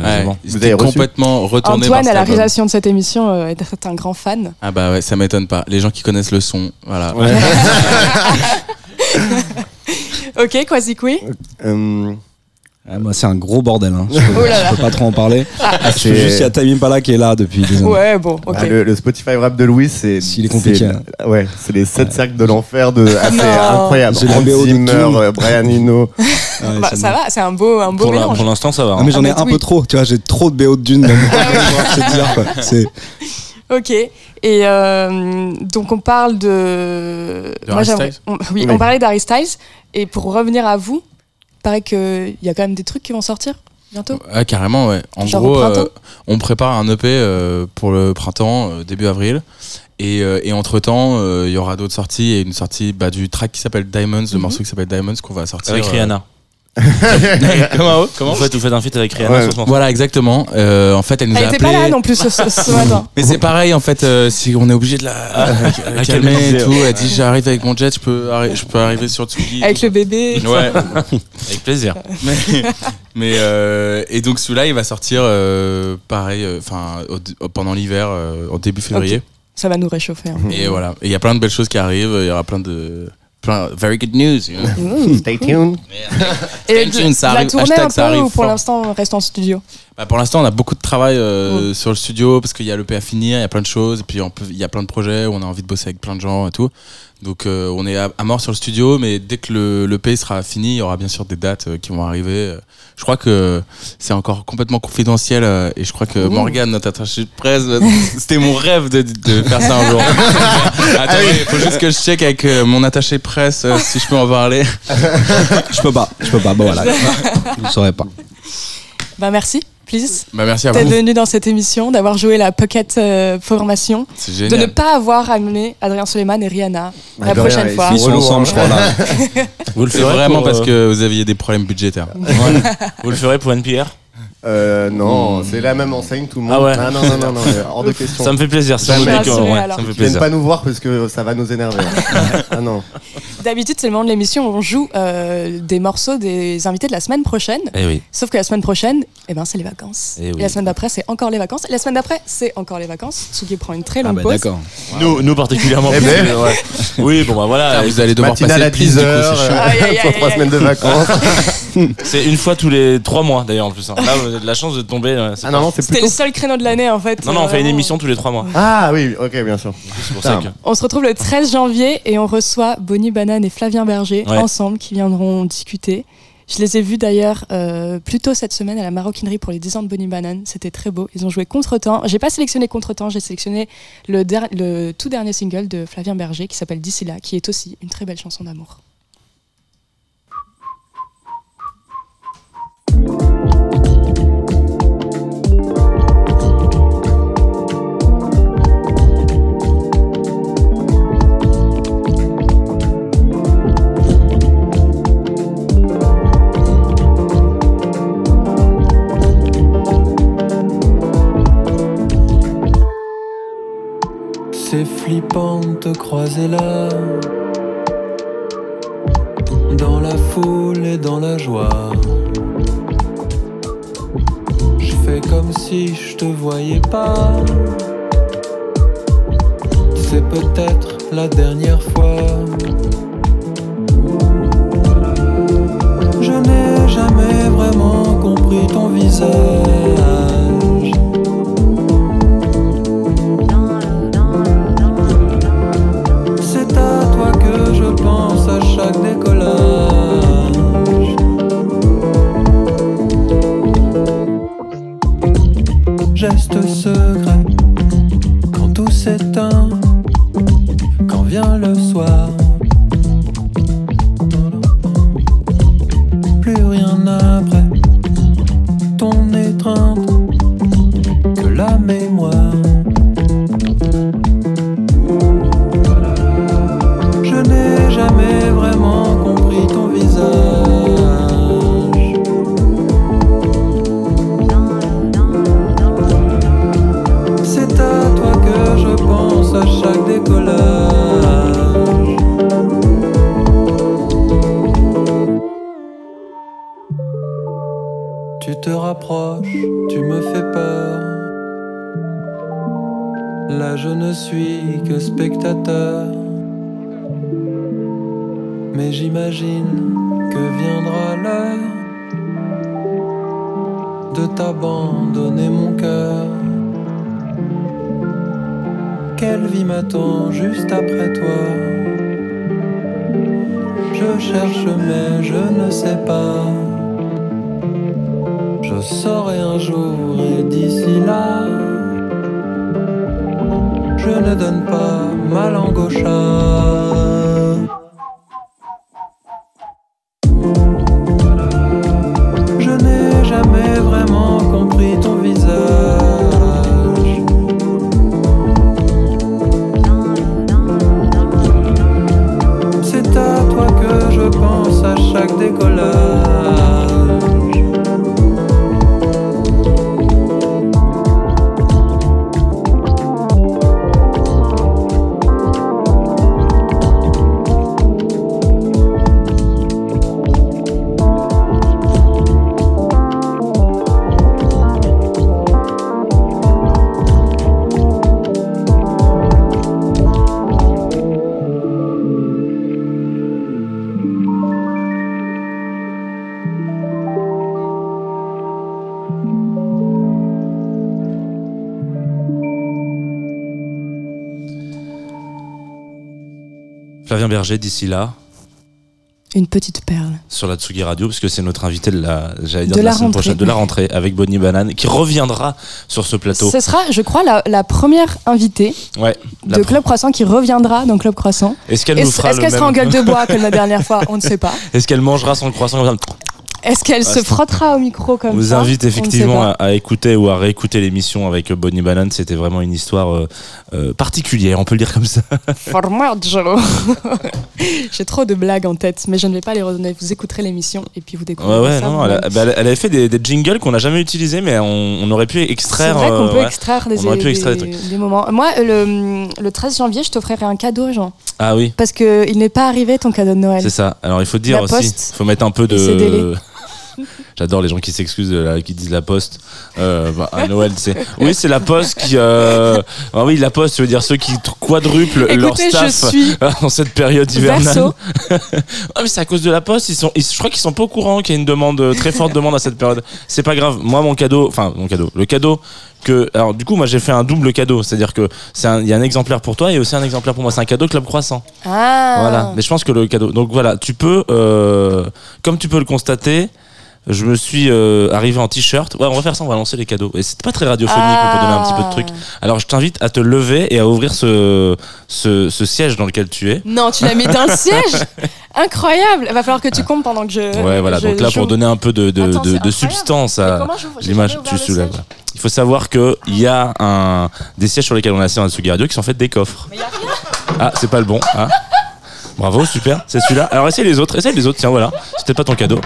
Vous avez complètement retournés Antoine, par à la réalisation de cette émission, euh, est un grand fan. Ah bah ouais, ça m'étonne pas. Les gens qui connaissent le son, voilà. Ok, euh, Ah, moi, c'est un gros bordel. Hein. Je, peux, Oh là là. je peux pas trop en parler. Ah, Je peux juste, il y a Time Impala qui est là depuis des années. Ouais, bon, ok. ah, le, le Spotify rap de Louis, c'est. S'il est compliqué, hein. c'est- Ouais, c'est les 7 cercles de l'enfer de. Ah, c'est Non. incroyable. J'ai la Hans BO de Zimmer, Tool. euh, Brian Eno. Ouais, Bah, c'est ça bon. va, c'est un beau, un beau Pour la- mélange. pour l'instant, ça va. Ah, mais j'en ai Ah, mais un oui. peu trop, tu vois, j'ai trop de BO de Dune. Même. c'est. C'est Ok. Et euh, donc on parle de. De Styles on- oui, Oui. on parlait d'Harry Styles. Et pour revenir à vous, paraît qu'il y a quand même des trucs qui vont sortir bientôt. Ouais, carrément, ouais. En Genre gros, euh, on prépare un EP euh, pour le printemps, euh, début avril. Et, euh, et entre-temps, il y aura d'autres sorties et une sortie bah, du track qui s'appelle Diamonds, le Mhm. morceau qui s'appelle Diamonds qu'on va sortir. Avec euh, Rihanna. Comment Comment En fait, vous faites un feat avec Rihanna Ouais. sur ce morceau. Voilà, exactement. Euh, en fait, elle nous Elle a était pas là non plus ce, ce- ce matin. Mais c'est pareil, en fait, euh, si on est obligé de la, la la calmer et tout. Elle dit J'arrive avec mon jet, je peux, arri- je peux arriver sur Tsugi. Avec le bébé. Ouais. Avec plaisir. mais mais, euh, et donc celui-là il va sortir euh, pareil enfin pendant l'hiver euh, en début février Ça va nous réchauffer. hein. et voilà et il y a plein de belles choses qui arrivent il y aura plein de very good news you know. Stay tuned. Et Stay tuned, ça la tournée hashtag, un peu ou pour l'instant on reste en studio Bah, pour l'instant on a beaucoup de travail euh, sur le studio parce qu'il y a le P à finir il y a plein de choses et puis on peut- il y a plein de projets où on a envie de bosser avec plein de gens et tout. Donc euh, on est à, à mort sur le studio mais dès que le, le P sera fini il y aura bien sûr des dates euh, qui vont arriver. Je crois que c'est encore complètement confidentiel euh, et je crois que Morgane notre attaché de presse c'était mon rêve de, de faire ça un jour. Attendez il faut juste que je check avec euh, mon attaché de presse euh, si je peux en parler. Je peux pas, je peux pas. Bon voilà, je ne saurais pas. Bah merci, please. bah merci à D'être vous venu dans cette émission, d'avoir joué la Pocket euh, Formation, c'est de ne pas avoir amené Adrien Suleiman et Rihanna la prochaine rien, fois. ils sont ensemble, je crois là. Vous le ferez vraiment pour, parce euh, que vous aviez des problèmes budgétaires Vous le ferez pour NPR Euh, non, c'est la même enseigne, tout le monde. Ah ouais. non, non, non, non, euh, hors de question. Ça me fait plaisir. Ça me fait plaisir. pas nous voir parce que ça va nous énerver. ah non. D'habitude, c'est le moment de l'émission où on joue euh, des morceaux des invités de la semaine prochaine. Eh oui. Sauf que la semaine prochaine, eh ben, c'est les vacances. Eh oui. Et la semaine d'après, c'est encore les vacances. Et la semaine d'après, c'est encore les vacances. Tsugi prend une très Ah longue bah pause. d'accord. Nous, nous particulièrement. Eh ben. ouais. Oui, bon bah voilà. Ah, vous allez devoir passer Matinale à le plis, du coup, 10h, c'est chiant. Aïe, aïe, aïe, pour trois semaines de vacances. C'est une fois tous les trois mois d'ailleurs en plus. hein. Là, vous avez de la chance de tomber. c'est Ah pas- non, non, c'est C'était plutôt. le seul créneau de l'année en fait. Non, non, on fait une Vraiment. émission tous les trois mois. Ah oui, ok, bien sûr. C'est pour ça que. On se retrouve le 13 janvier et on reçoit Bonnie Banane et Flavien Berger Ouais. ensemble qui viendront discuter. Je les ai vus d'ailleurs euh, plus tôt cette semaine à la maroquinerie pour les 10 ans de Bonnie Banane. C'était très beau. Ils ont joué Contretemps. J'ai pas sélectionné Contretemps, j'ai sélectionné le, der- le tout dernier single de Flavien Berger qui s'appelle D'ici là, qui est aussi une très belle chanson d'amour. Flippant de te croiser là. Dans la foule et dans la joie. Je fais comme si je te voyais pas. C'est peut-être la dernière fois. Je n'ai jamais vraiment compris ton visage. Geste secret quand tout s'éteint, quand vient le soir. Te rapproches, tu me fais peur. Là je ne suis que spectateur. Mais j'imagine que viendra l'heure de t'abandonner mon cœur. Quelle vie m'attend juste après toi? Je cherche mais je ne sais pas. Je saurai un jour et d'ici là, je ne donne pas ma langue au chat. D'ici là, Une petite perle. sur la Tsugi Radio, parce que c'est notre invité de la, j'allais dire De de la, la semaine rentrée. prochaine, de la rentrée, avec Bonnie Banane, qui reviendra sur ce plateau. Ce sera, je crois, la, la première invitée Ouais. la de Club Croissant qui reviendra dans Club Croissant. Est-ce qu'elle nous Est-ce fera est-ce le qu'elle sera en gueule de bois comme la dernière fois? On ne sait pas. Est-ce qu'elle mangera son croissant comme ça? Est-ce qu'elle Ah, se c'est- frottera au micro comme On vous ça invite On ne sait effectivement à, écouter ou à réécouter l'émission avec Bonnie Banane. C'était vraiment une histoire euh, euh, particulière, on peut le dire comme ça. Formaggio. J'ai trop de blagues en tête, mais je ne vais pas les redonner. Vous écouterez l'émission et puis vous Ouais, découvrirez ouais, ça. non, vous-même. elle, a- bah, elle- avait fait des, des jingles qu'on n'a jamais utilisés, mais on, on aurait pu C'est extraire. vrai qu'on euh, peut ouais. extraire des, pu extraire des trucs. des moments. Moi, le, le 13 janvier, je t'offrirai un cadeau, Jean. Ah oui, Parce qu'il n'est pas arrivé ton cadeau de Noël. c'est ça. Alors il faut dire La aussi, il faut mettre un peu de. J'adore les gens qui s'excusent, qui disent la poste. Euh, bah, à Noël, c'est. Oui, c'est la poste qui. euh, ah oui, la poste, ça veut dire ceux qui quadruplent leur staff je dans cette période hivernale. Ah, mais c'est à cause de la poste. Ils sont, ils- je crois qu'ils sont pas au courant qu'il y a une demande, euh, très forte demande à cette période. C'est pas grave. Moi, mon cadeau, enfin, mon cadeau, le cadeau que. Alors, du coup, moi, j'ai fait un double cadeau. C'est-à-dire que c'est il y a un exemplaire pour toi et aussi un exemplaire pour moi. C'est un cadeau Club Croissant. Ah. Voilà. Mais je pense que le cadeau. Donc voilà, tu peux, euh, comme tu peux le constater. Je me suis euh, arrivé en t-shirt. Ouais, on va faire ça, on va lancer les cadeaux. Et c'est pas très radiophonique, mais pour donner un petit peu de truc. Alors je t'invite à te lever et à ouvrir ce, ce, ce siège dans lequel tu es. Non, tu l'as mis dans le siège Incroyable Il va falloir que tu comptes pendant que je. Ouais, voilà. je- Donc là, pour donner un peu de, de, Attends, de- de substance à l'image tu soulèves. siège. Il faut savoir qu'il y a un, des sièges sur lesquels on est assis dans la Tsugi Radio qui sont faits des coffres. Mais y a rien Ah, c'est pas le bon. hein. Bravo, super, c'est celui-là. Alors essaye les autres, essaye les autres, tiens, voilà. C'était pas ton cadeau.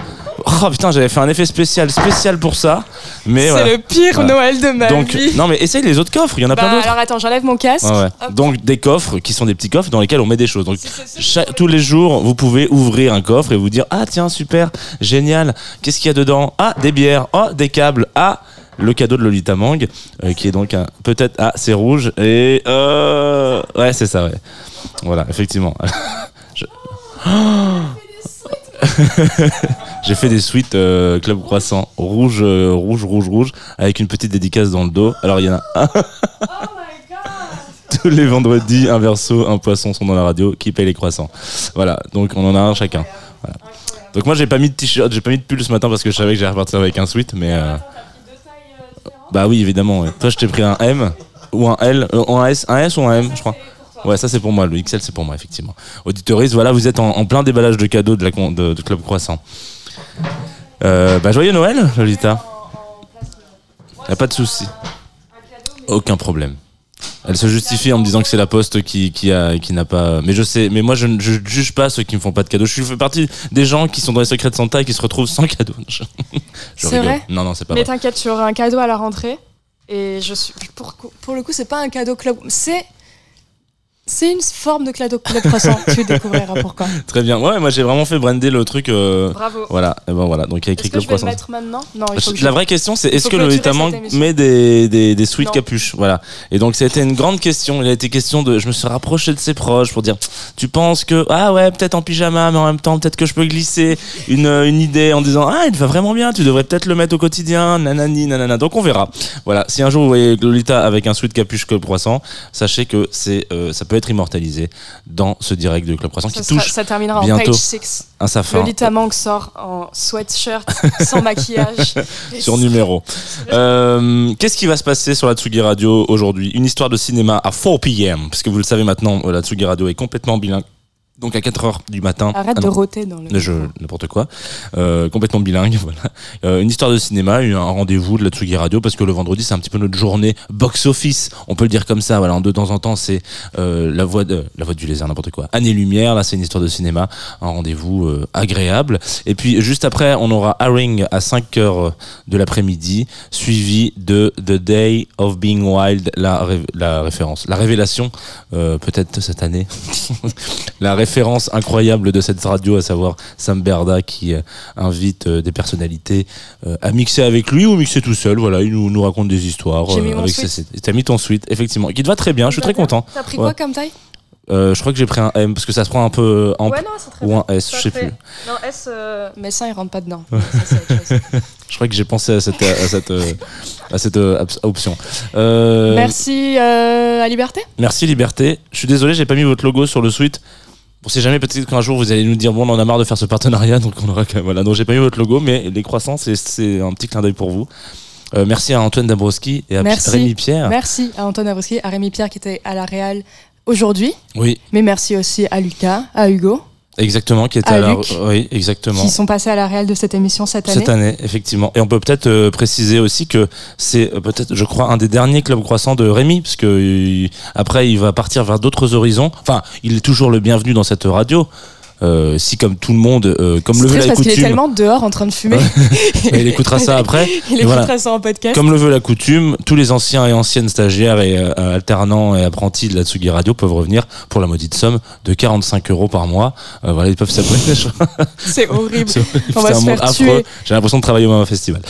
Oh, Oh putain, j'avais fait un effet spécial, spécial pour ça. Mais C'est voilà. le pire Voilà. Noël de ma Donc, vie. non mais essaye les autres coffres, il y en a plein Bah, d'autres. alors attends, j'enlève mon casque. Ouais, ouais. Donc des coffres qui sont des petits coffres dans lesquels on met des choses. Donc chaque- tous les jours, vous pouvez ouvrir un coffre et vous dire ah tiens super génial, qu'est-ce qu'il y a dedans? Ah des bières, oh des câbles, ah le cadeau de Lolita Mang euh, qui est donc un peut-être ah c'est rouge et euh, ouais c'est ça ouais voilà effectivement Je- J'ai fait des suites euh, Club Croissant rouge, euh, rouge, rouge, rouge, avec une petite dédicace dans le dos. Alors il y en a un. Tous les vendredis, un verso, un poisson sont dans la radio qui paye les croissants? Voilà, donc on en a un chacun. Donc moi j'ai pas mis de t-shirt, j'ai pas mis de pull ce matin parce que je savais que j'allais repartir avec un sweat, mais. euh, Bah oui, évidemment. Toi je t'ai pris un M ou un L, euh, un S, un S ou un M, je crois. Ouais, ça c'est pour moi. Le XL c'est pour moi effectivement. Auditoris, voilà, vous êtes en, en plein déballage de cadeaux de la de, de Club Croissant. Euh, bah joyeux Noël, Lolita. Y a pas de souci. Aucun problème. Elle se justifie en me disant que c'est la poste qui, qui a qui n'a pas. Mais je sais. Mais moi je ne juge pas ceux qui me font pas de cadeaux. Je fais partie des gens qui sont dans les secrets de Santa et qui se retrouvent sans cadeau. C'est vrai Non non c'est pas Mais t'inquiète, tu auras un cadeau à la rentrée. Et je suis. Pour, pour le coup, c'est pas un cadeau club. C'est. C'est une forme de club croissant. tu découvriras pourquoi. Très bien. Ouais, moi j'ai vraiment fait brander le truc. euh, Bravo. Voilà. Et ben voilà. Donc il y a écrit Est-ce que Club je vais le Croissant. mettre maintenant? Non, il faut que je- La vraie question, c'est est-ce faut que clôturer cette Mang émission. met des, des, des sweet Non. capuches? Voilà. Et donc, c'était une grande question. Il a été question de. Je me suis rapproché de ses proches pour dire Tu penses que. Ah ouais, peut-être en pyjama, mais en même temps, peut-être que je peux glisser une, euh, une idée en disant Ah, il va vraiment bien, tu devrais peut-être le mettre au quotidien, nanani, nanana. Donc, on verra. Voilà. Si un jour vous voyez Lolita avec un sweat capuche Club Croissant, sachez que c'est euh, ça peut être immortalisé dans ce direct de Club Croissant Ça, qui sera- touche ça terminera en bientôt page 6. un safin. Lolita Mang sort en sweatshirt, sans maquillage. sur numéro. Euh, Qu'est-ce qui va se passer sur la Tsugi Radio aujourd'hui? Une histoire de cinéma à 4 p.m. Parce que vous le savez maintenant, euh, la Tsugi Radio est complètement bilingue. Donc à 4 heures du matin. Arrête Ah de non. rôter dans le. Je n'importe quoi, Euh, complètement bilingue, voilà. Euh, une histoire de cinéma, un rendez-vous de la Tsugi Radio parce que le vendredi c'est un petit peu notre journée box office, on peut le dire comme ça. Voilà, de temps en temps c'est euh, la voix de la voix du lézard, n'importe quoi. Année lumière, là c'est une histoire de cinéma, un rendez-vous euh, agréable. Et puis juste après on aura Haring à 5 heures de l'après-midi, suivi de The Day of Being Wild, la, ré- la référence, la révélation euh, peut-être cette année, la référence incroyable de cette radio, à savoir Sam Berda qui euh, invite euh, des personnalités euh, à mixer avec lui ou mixer tout seul. Voilà, il nous, nous raconte des histoires. T'as mis ton suite, effectivement, qui te va très bien. Je suis très content. T'as pris Ouais. quoi comme taille? Euh, je crois que j'ai pris un M parce que ça se prend un peu en Ouais, non, c'est très ou bien. un S, Ça je sais fait- plus. Non, S, euh, mes seins, ils rentrent pas dedans. Je crois que j'ai pensé à cette à cette à cette option. Euh, Merci euh, à Liberté? Merci Liberté. Je suis désolé, j'ai pas mis votre logo sur le suite. On sait jamais, peut-être qu'un jour vous allez nous dire bon, on en a marre de faire ce partenariat, donc on aura quand même. Voilà, donc j'ai pas mis votre logo, mais les croissants, c'est- un petit clin d'œil pour vous. Euh, merci à Antoine Dabrowski et à Merci. Rémi Pierre. Merci à Antoine Abrowski, à Rémi Pierre qui était à la Real aujourd'hui. Oui, Mais merci aussi à Lucas, à Hugo, exactement, qui était À à, la. Luc. Oui, exactement. qui sont passés à la Real de cette émission cette année. Cette année, effectivement. Et on peut peut-être euh, préciser aussi que c'est euh, peut-être, je crois, un des derniers clubs croissants de Rémi, parce que euh, après, il va partir vers d'autres horizons. Enfin, il est toujours le bienvenu dans cette radio. Euh, si comme tout le monde, euh, comme le veut la parce qu'il est coutume, tellement dehors en train de fumer. Il écoutera ça après. Il voilà. écoutera ça en podcast. Comme le veut la coutume, tous les anciens et anciennes stagiaires et euh, alternants et apprentis de la Tsugi Radio peuvent revenir pour la maudite somme de 45 euros par mois. Voilà, ils peuvent s'abonner. C'est horrible. C'est horrible. On va un se monde faire affreux. tuer. J'ai l'impression de travailler au même festival.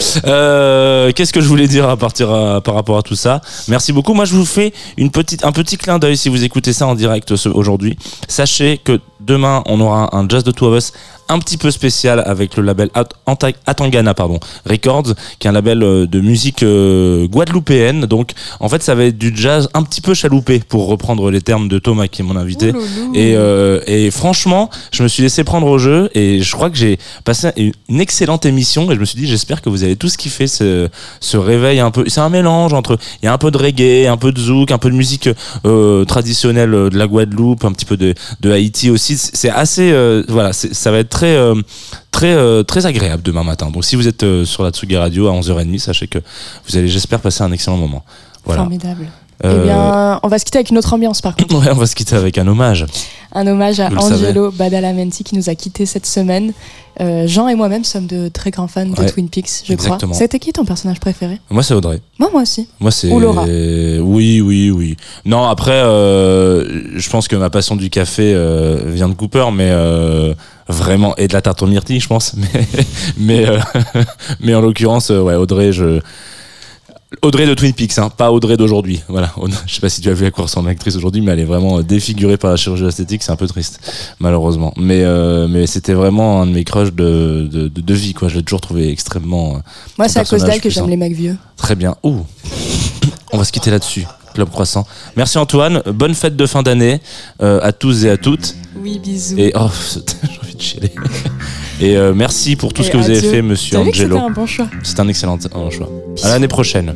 Qu'est-ce que je voulais dire à partir à- par rapport à tout ça? Merci beaucoup. Moi, je vous fais une petite, un petit clin d'œil si vous écoutez ça en direct ce- aujourd'hui. Sachez que demain, on aura un Jazz de Two of Us un petit peu spécial avec le label At- Atangana pardon, Records, qui est un label euh, de musique euh, guadeloupéenne. Donc, en fait, ça va être du jazz un petit peu chaloupé, pour reprendre les termes de Thomas, qui est mon invité. Et, euh, et franchement, je me suis laissé prendre au jeu et je crois que j'ai passé une excellente émission et je me suis dit, j'espère que vous avez tous kiffé ce, ce réveil un peu. C'est un mélange entre, il y a un peu de reggae, un peu de zouk, un peu de musique euh, traditionnelle de la Guadeloupe, un petit peu de, de Haïti aussi. C'est assez, euh, voilà, ça va être très, euh, très, euh, très agréable demain matin. Donc si vous êtes sur la Tsugi Radio à 11h30, sachez que vous allez, j'espère, passer un excellent moment. Voilà. Formidable. Eh Euh, bien, on va se quitter avec une autre ambiance par contre. Ouais, on va se quitter avec un hommage. Un hommage à Vous. Angelo Badalamenti qui nous a quittés cette semaine. Euh, Jean et moi-même sommes de très grands fans de Twin Peaks, je exactement. crois. C'était qui ton personnage préféré? Moi, c'est Audrey. Moi, moi aussi. Moi, c'est. Ou Laura. Oui, oui, oui. Non, après, euh, je pense que ma passion du café vient de Cooper, mais vraiment et de la tarte aux myrtilles, je pense. Mais, mais, mais en l'occurrence, ouais, Audrey, je. Audrey de Twin Peaks, hein, pas Audrey d'aujourd'hui. Voilà. Audrey- Je sais pas si tu as vu à quoi ressemble l'actrice aujourd'hui, mais elle est vraiment euh, défigurée par la chirurgie esthétique. C'est un peu triste, malheureusement. Mais, euh, mais c'était vraiment un de mes crushs de, de, de, de vie, quoi. Je l'ai toujours trouvé extrêmement. euh, Moi, c'est à cause d'elle que j'aime les mecs vieux. Très bien. Ouh. On va se quitter là-dessus. Club Croissant. Merci Antoine. Bonne fête de fin d'année euh, à tous et à toutes. Oui, bisous. Et oh, j'ai envie de chialer. Et euh, merci pour tout Et ce que vous avez fait, monsieur Angelo. C'était un bon choix. C'est un excellent choix. À l'année prochaine.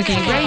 Groovy Radio.